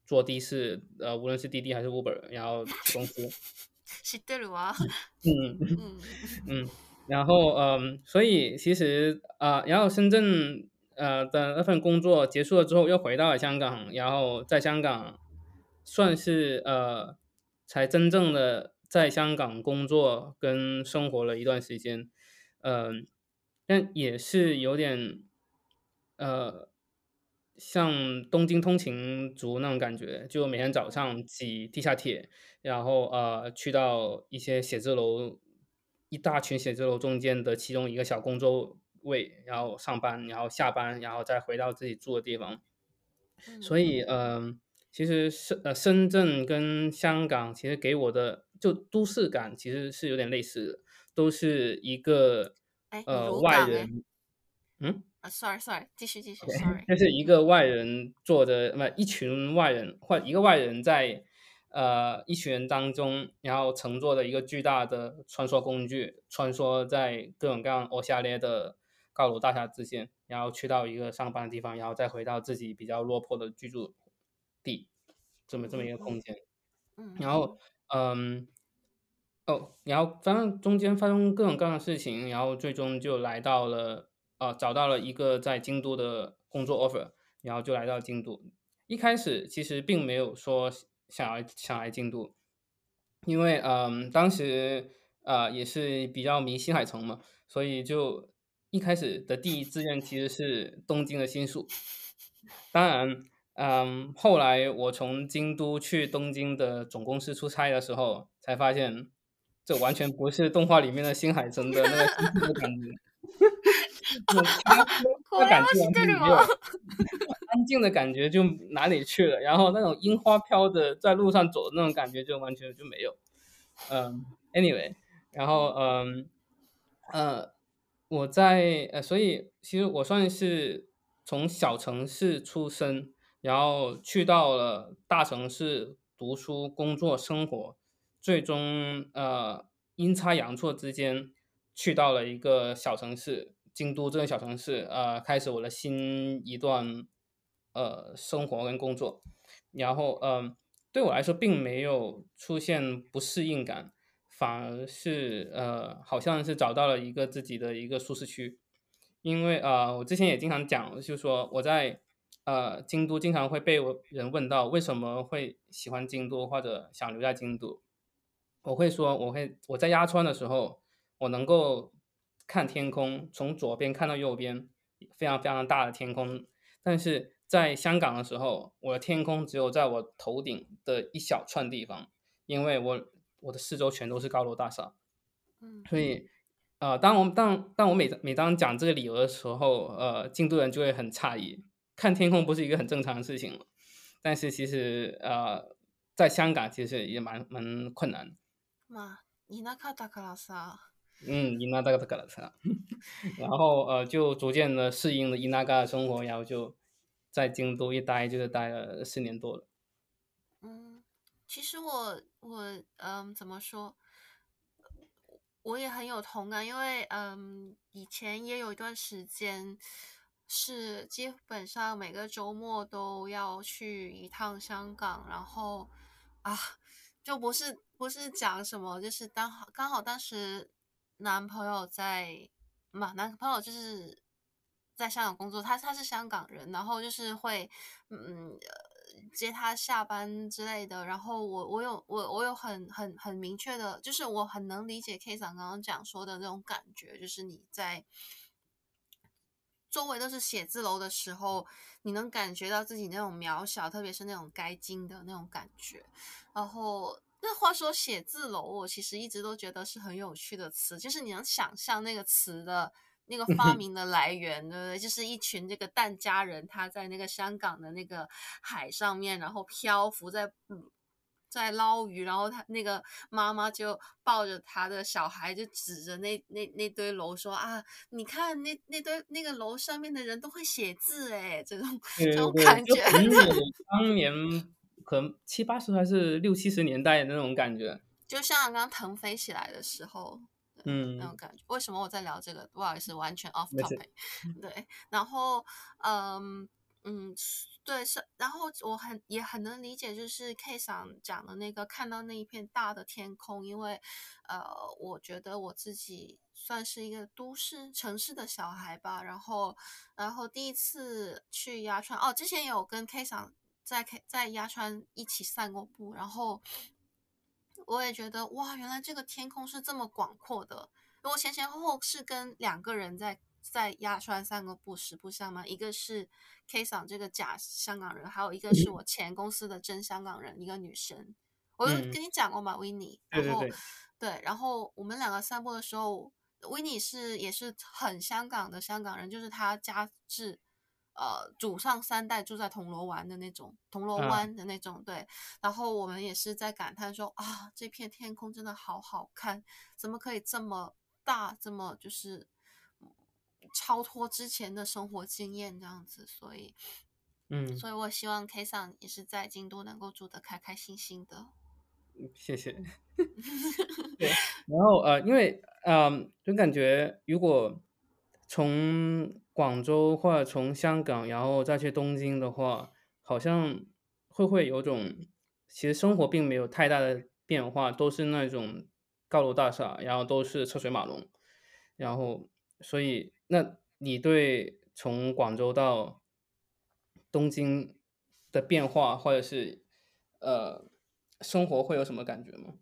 坐的士，呃无论是滴滴还是 Uber，然后去公司。知ってるわ。嗯嗯嗯，然后嗯，所以其实啊、呃，然后深圳呃的那份工作结束了之后，又回到了香港，然后在香港。 算是呃，才真正的在香港工作跟生活了一段时间，嗯、呃，但也是有点，呃，像东京通勤族那种感觉，就每天早上挤地下铁，然后呃去到一些写字楼，一大群写字楼中间的其中一个小工作位，然后上班，然后下班，然后再回到自己住的地方，所以嗯。呃其实深呃深圳跟香港其实给我的就都市感其实是有点类似的，都是一个呃外人，嗯啊、uh,，sorry sorry，继续继续，sorry，就是一个外人坐的，那么一群外人或一个外人在呃一群人当中，然后乘坐的一个巨大的穿梭工具，穿梭在各种各样欧夏列的高楼大厦之间，然后去到一个上班的地方，然后再回到自己比较落魄的居住。地，这么这么一个空间，嗯，然后。嗯，哦，然后反正中间发生各种各样的事情，然后最终就来到了啊、呃，找到了一个在京都的工作 offer，然后就来到京都，一开始其实并没有说想要想来京都，因为嗯，当时呃也是比较迷新海诚嘛，所以就一开始的第一志愿其实是东京的新宿。当然，嗯，后来我从京都去东京的总公司出差的时候，才发现这完全不是动画里面的新海诚的那个感觉。那 感觉完全没有，安静的感觉就哪里去了，然后那种樱花飘着在路上走的那种感觉就完全就没有。嗯，anyway，然后嗯呃，我在呃，所以其实我算是从小城市出生，然后去到了大城市读书、工作、生活，最终呃阴差阳错之间去到了一个小城市。京都这个小城市，呃，开始我的新一段，呃，生活跟工作，然后，嗯、呃，对我来说并没有出现不适应感，反而是，呃，好像是找到了一个自己的一个舒适区，因为，呃，我之前也经常讲，就是说我在，呃，京都经常会被人问到为什么会喜欢京都或者想留在京都，我会说，我会我在鸭川的时候，我能够。看天空，从左边看到右边，非常非常大的天空。但是在香港的时候，我的天空只有在我头顶的一小串地方，因为我我的四周全都是高楼大厦。嗯，所以，呃，当我当当我每每当讲这个理由的时候，呃，京都人就会很诧异，看天空不是一个很正常的事情。但是其实，呃，在香港其实也蛮蛮困难。嘛，田舎だからさ。嗯，伊那嘎的嘎拉车，然后呃，就逐渐的适应了伊那嘎的生活，然后就在京都一待就是待了四年多了。嗯，其实我我嗯怎么说，我也很有同感，因为嗯以前也有一段时间 是基本上每个周末都要去一趟香港，然后啊就不是不是讲什么，就是刚好刚好当时。男朋友在嘛？男朋友就是在香港工作，他他是香港人，然后就是会嗯接他下班之类的。然后我我有我我有很很很明确的，就是我很能理解 K 桑刚刚讲说的那种感觉，就是你在周围都是写字楼的时候，你能感觉到自己那种渺小，特别是那种该惊的那种感觉，然后。那话说写字楼，我其实一直都觉得是很有趣的词，就是你能想象那个词的那个发 明的来源，对不对？就是一群这个疍家人，他在那个香港的那个海上面，然后漂浮在在捞鱼，然后他那个妈妈就抱着他的小孩，就指着那那那堆楼说啊，你看那那堆那个楼上面的人都会写字诶，这种这种感觉。当年。可能七八十还是六七十年代的那种感觉，就像刚刚腾飞起来的时候，嗯，那种感觉。为什么我在聊这个？不好意思，完全 off topic。对，然后，嗯嗯，对，是，然后我很也很能理解，就是 K 桑讲的那个看到那一片大的天空，因为，呃，我觉得我自己算是一个都市城市的小孩吧，然后，然后第一次去鸭川，哦，之前有跟 K 桑。在在鸭川一起散过步，然后我也觉得哇，原来这个天空是这么广阔的。我前前后后是跟两个人在在鸭川散过步，实不相吗，一个是 K 桑这个假香港人，还有一个是我前公司的真香港人，一个女生。我有跟你讲过嘛，Winnie。然后对，然后我们两个散步的时候，Winnie 是也是很香港的香港人，就是他家是。呃，祖上三代住在铜锣湾的那种，铜锣湾的那种，对。然后我们也是在感叹说啊，这片天空真的好好看，怎么可以这么大，这么就是超脱之前的生活经验这样子。所以，嗯，所以我希望 K 桑也是在京都能够住得开开心心的。谢谢。对，然后呃，因为嗯、呃，就感觉如果从广州或者从香港，然后再去东京的话，好像会会有种，其实生活并没有太大的变化，都是那种高楼大厦，然后都是车水马龙，然后所以那你对从广州到东京的变化，或者是呃生活会有什么感觉吗？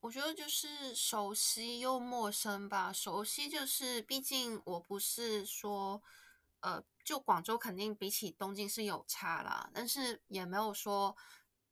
我觉得就是熟悉又陌生吧。熟悉就是，毕竟我不是说，呃，就广州肯定比起东京是有差啦，但是也没有说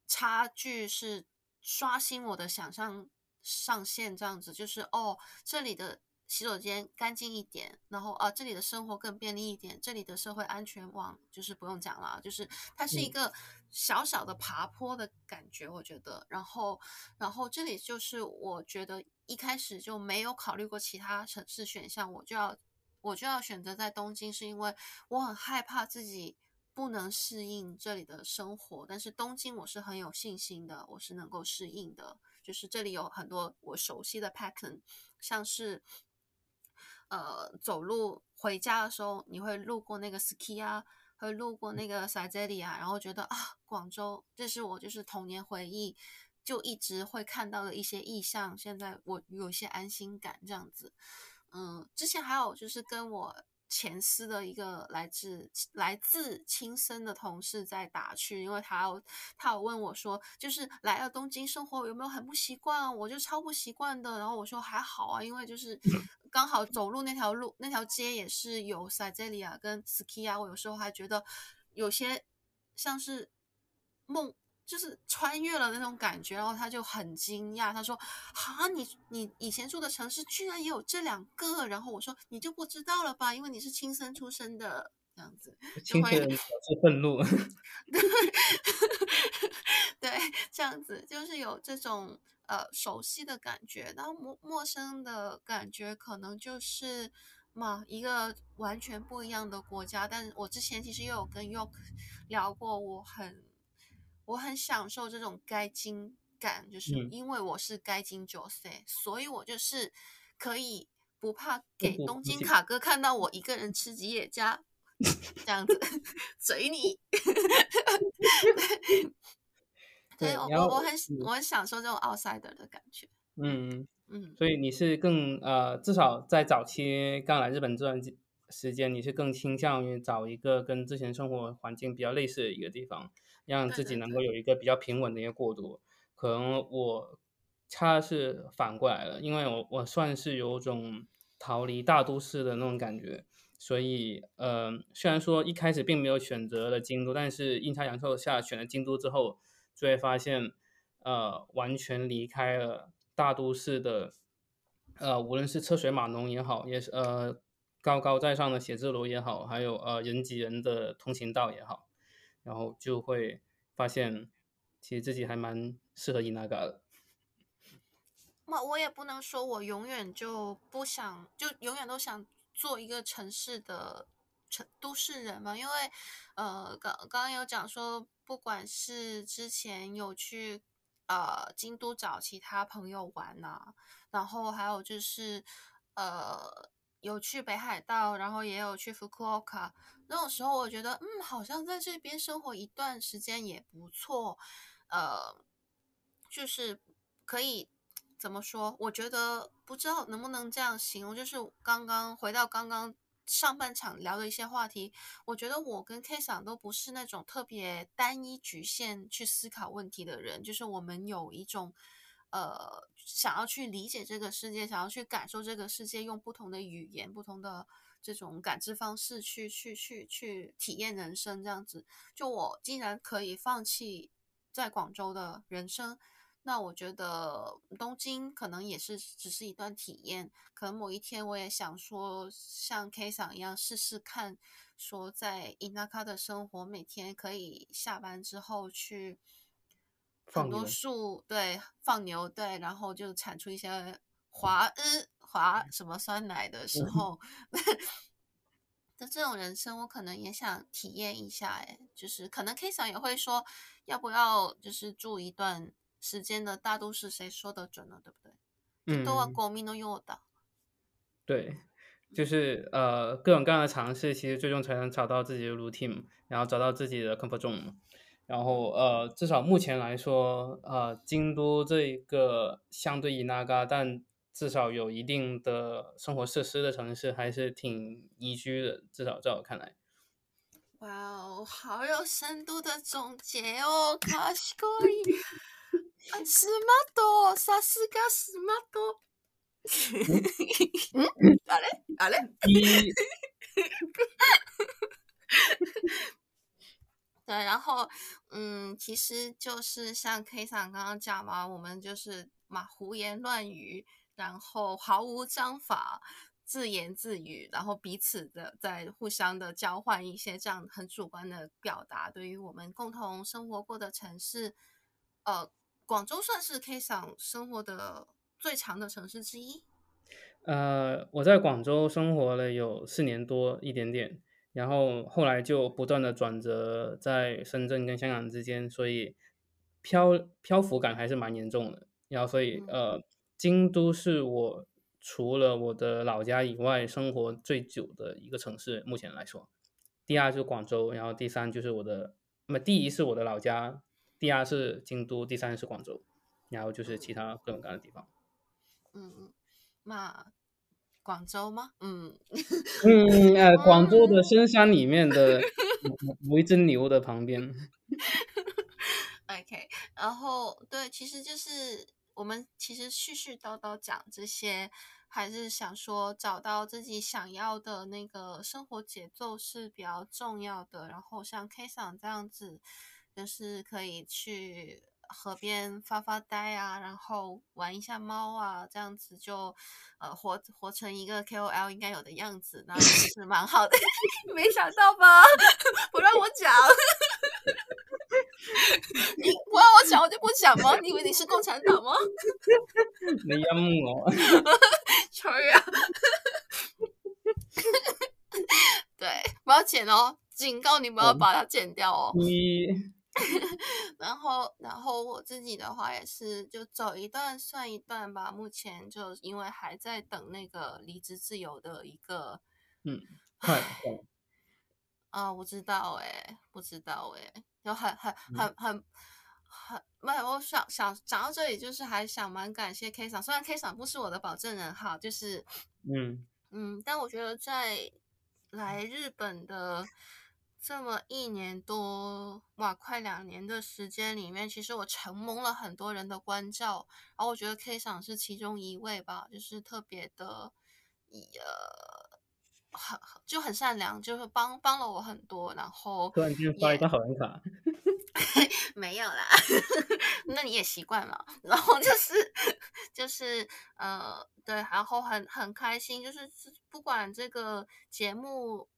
差距是刷新我的想象上限这样子。就是哦，这里的洗手间干净一点，然后啊，这里的生活更便利一点，这里的社会安全网就是不用讲了，就是它是一个。小小的爬坡的感觉，我觉得，然后，然后这里就是我觉得一开始就没有考虑过其他城市选项，我就要我就要选择在东京，是因为我很害怕自己不能适应这里的生活，但是东京我是很有信心的，我是能够适应的，就是这里有很多我熟悉的 pattern，像是呃走路回家的时候，你会路过那个 ski 啊。会路过那个塞泽里亚，然后觉得啊，广州，这是我就是童年回忆，就一直会看到的一些意象。现在我有一些安心感，这样子。嗯，之前还有就是跟我前司的一个来自来自亲生的同事在打趣，因为他有他有问我说，就是来了东京生活有没有很不习惯？我就超不习惯的。然后我说还好啊，因为就是。刚好走路那条路那条街也是有塞泽里亚跟 ski 啊，我有时候还觉得有些像是梦，就是穿越了那种感觉。然后他就很惊讶，他说：“啊，你你以前住的城市居然也有这两个？”然后我说：“你就不知道了吧？因为你是亲生出生的，这样子。”亲生是愤怒。对，对，这样子就是有这种。呃，熟悉的感觉，然后陌陌生的感觉，可能就是嘛，一个完全不一样的国家。但我之前其实也有跟 York 聊过，我很我很享受这种该金感，就是因为我是该金九岁，嗯，所以我就是可以不怕给东京卡哥看到我一个人吃吉野家，这样子随 你。对，我我很我很享受这种 outsider 的感觉。嗯嗯，所以你是更呃，至少在早期刚来日本这段时间，你是更倾向于找一个跟之前生活环境比较类似的一个地方，让自己能够有一个比较平稳的一个过渡。对对对。可能我恰是反过来了，因为我我算是有种逃离大都市的那种感觉，所以呃，虽然说一开始并没有选择了京都，但是阴差阳错下选了京都之后。就会发现，呃，完全离开了大都市的，呃，无论是车水马龙也好，也是呃高高在上的写字楼也好，还有呃人挤人的通行道也好，然后就会发现，其实自己还蛮适合伊那嘎的。那我也不能说我永远就不想，就永远都想做一个城市的城都市人嘛，因为呃，刚刚刚有讲说。不管是之前有去呃京都找其他朋友玩呐、然后还有就是呃有去北海道，然后也有去福冈，那种时候我觉得嗯，好像在这边生活一段时间也不错，呃，就是可以怎么说？我觉得不知道能不能这样形容，就是刚刚回到刚刚。上半场聊的一些话题，我觉得我跟 K 桑都不是那种特别单一局限去思考问题的人，就是我们有一种呃想要去理解这个世界，想要去感受这个世界，用不同的语言、不同的这种感知方式去去去去体验人生，这样子。就我竟然可以放弃在广州的人生。那我觉得东京可能也是只是一段体验，可能某一天我也想说像 K 桑一样试试看，说在伊那卡的生活，每天可以下班之后去很多树，对，放牛，对，然后就产出一些滑呃滑什么酸奶的时候，的这种人生，我可能也想体验一下，哎，就是可能 K 桑也会说，要不要就是住一段。时间的大都市，谁说的准呢？对不对？嗯，都要国民都用的。对，就是呃，各种各样的尝试，其实最终才能找到自己的 routine，然后找到自己的 comfort zone。然后呃，至少目前来说，呃，京都这一个相对于那嘎，但至少有一定的生活设施的城市，还是挺宜居的。至少在我看来。哇哦，好有深度的总结哦，卡西哥伊，斯马多，萨斯嘎斯马多，嗯，啊嘞，啊嘞，对，然后，嗯，其实就是像 K 桑刚刚讲嘛，我们就是嘛胡言乱语，然后毫无章法。自言自语，然后彼此的在互相的交换一些这样很主观的表达，对于我们共同生活过的城市，呃，广州算是 K 桑生活的最长的城市之一。呃，我在广州生活了有四年多一点点，然后后来就不断的转折在深圳跟香港之间，所以漂漂浮感还是蛮严重的。然后所以呃，京都是我。除了我的老家以外，生活最久的一个城市，目前来说，第二就是广州，然后第三就是我的，那么第一是我的老家，第二是京都，第三是广州，然后就是其他各种各样的地方。嗯嗯，那广州吗？嗯嗯呃，广州的深山里面的 某一只牛的旁边。OK，然后对，其实就是我们其实絮絮叨叨讲这些。还是想说找到自己想要的那个生活节奏是比较重要的。然后像 K 桑这样子，就是可以去河边发发呆啊，然后玩一下猫啊，这样子就呃活活成一个 KOL 应该有的样子，那是蛮好的。没想到吧？不让我讲，你不让我讲，我就不讲吗？你以为你是共产党吗？你阴我。吹啊！对，不要剪哦，警告你不要把它剪掉哦。嗯、然后，然后我自己的话也是，就走一段算一段吧。目前就因为还在等那个离职自由的一个，嗯，快啊，我知道哎，不知道哎，就很很很很。很没有，我想想讲到这里，就是还想蛮感谢 K 赏，虽然 K 赏不是我的保证人哈，就是嗯嗯，但我觉得在来日本的这么一年多哇，快两年的时间里面，其实我承蒙了很多人的关照，然后我觉得 K 赏是其中一位吧，就是特别的呃很就很善良，就是帮帮了我很多，然后突然间发一个好人卡。没有啦，那你也习惯了。然后就是就是呃，对，然后很很开心，就是不管这个节目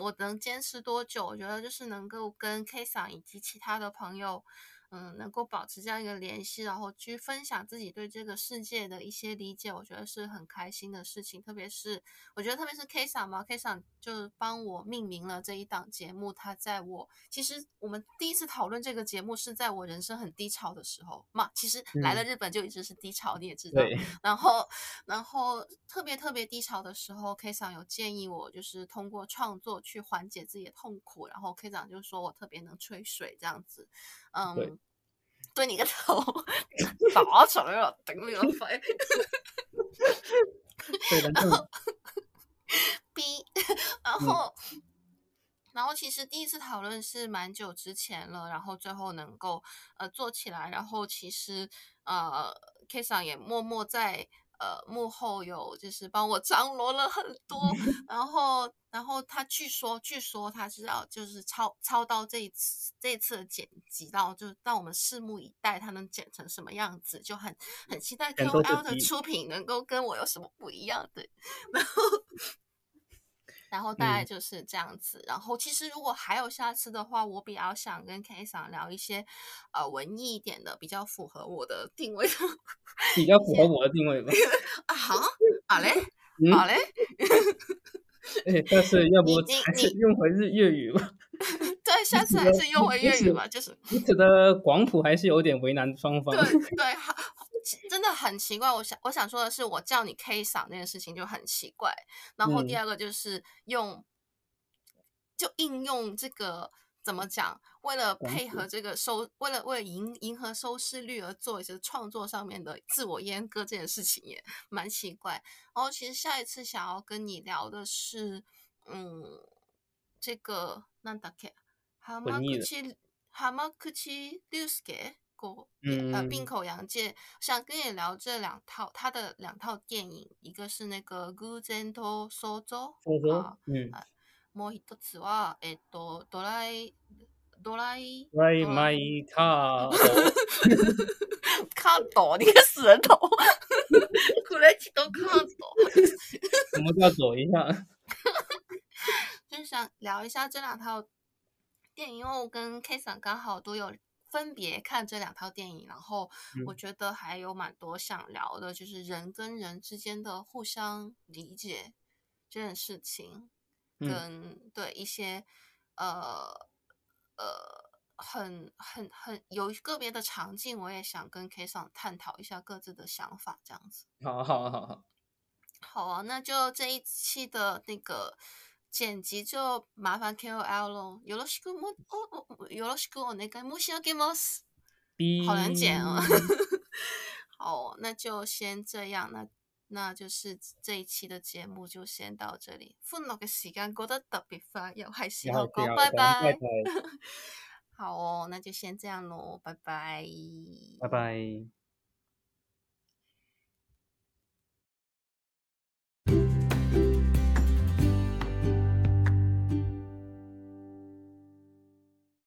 我能坚持多久，我觉得就是能够跟 K 桑以及其他的朋友。嗯，能够保持这样一个联系，然后去分享自己对这个世界的一些理解，我觉得是很开心的事情。特别是我觉得，特别是 K 桑嘛，K 桑就帮我命名了这一档节目。他在我其实我们第一次讨论这个节目是在我人生很低潮的时候嘛。其实来了日本就一直是低潮，嗯、你也知道。然后，然后特别特别低潮的时候，K 桑有建议我，就是通过创作去缓解自己的痛苦。然后 K 长就说我特别能吹水这样子。嗯，对，对你个头，打出来了，顶你个肺。然后，B，然后，嗯、然后其实第一次讨论是蛮久之前了，然后最后能够呃做起来，然后其实呃 K 桑也默默在。呃，幕后有就是帮我张罗了很多，然后，然后他据说，据说他是要就是操操刀这一次这一次的剪辑，到就让我们拭目以待，他能剪成什么样子，就很很期待 KOL 的出品能够跟我有什么不一样的，然后。然后大概就是这样子。嗯、然后其实如果还有下次的话，我比较想跟 K 想聊一些呃文艺一点的，比较符合我的定位的。比较符合我的定位吧。啊好，好嘞，好嘞。哎，但是要不还是用回日粤语吧。对，下次还是用回粤语吧。就是彼此的广普还是有点为难双方。对对，好。真的很奇怪，我想我想说的是，我叫你 K 桑那件事情就很奇怪。然后第二个就是用，嗯、就应用这个怎么讲？为了配合这个收，为了为了迎迎合收视率而做一些创作上面的自我阉割，这件事情也蛮奇怪。然后其实下一次想要跟你聊的是，嗯， 这个なんだっけ浜口浜口竜 口，呃，闭口洋介想跟你聊这两套他的两套电影，一个是那个《Gentle Soso》，啊，嗯，もう一つはえっとドライドライマイカー。看懂你个死人头，过来几？什么叫走一下？就是想聊一下这两套电影，因为我跟 K 桑刚好都有。分别看这两套电影，然后我觉得还有蛮多想聊的，就是人跟人之间的互相理解这件事情，跟、嗯、对一些呃呃很很很有个别的场景，我也想跟 K 桑探讨一下各自的想法，这样子。好好好好，好啊，那就这一期的那个。剪辑就麻烦 KOL 咯，よろしくもおよろしくお愿い申し上げます。好难剪哦。好，那就先这样，那那就是这一期的节目就先到这里。欢乐嘅时间过得特别快，又系时候讲拜拜。好哦，那就先这样咯，拜拜。拜拜。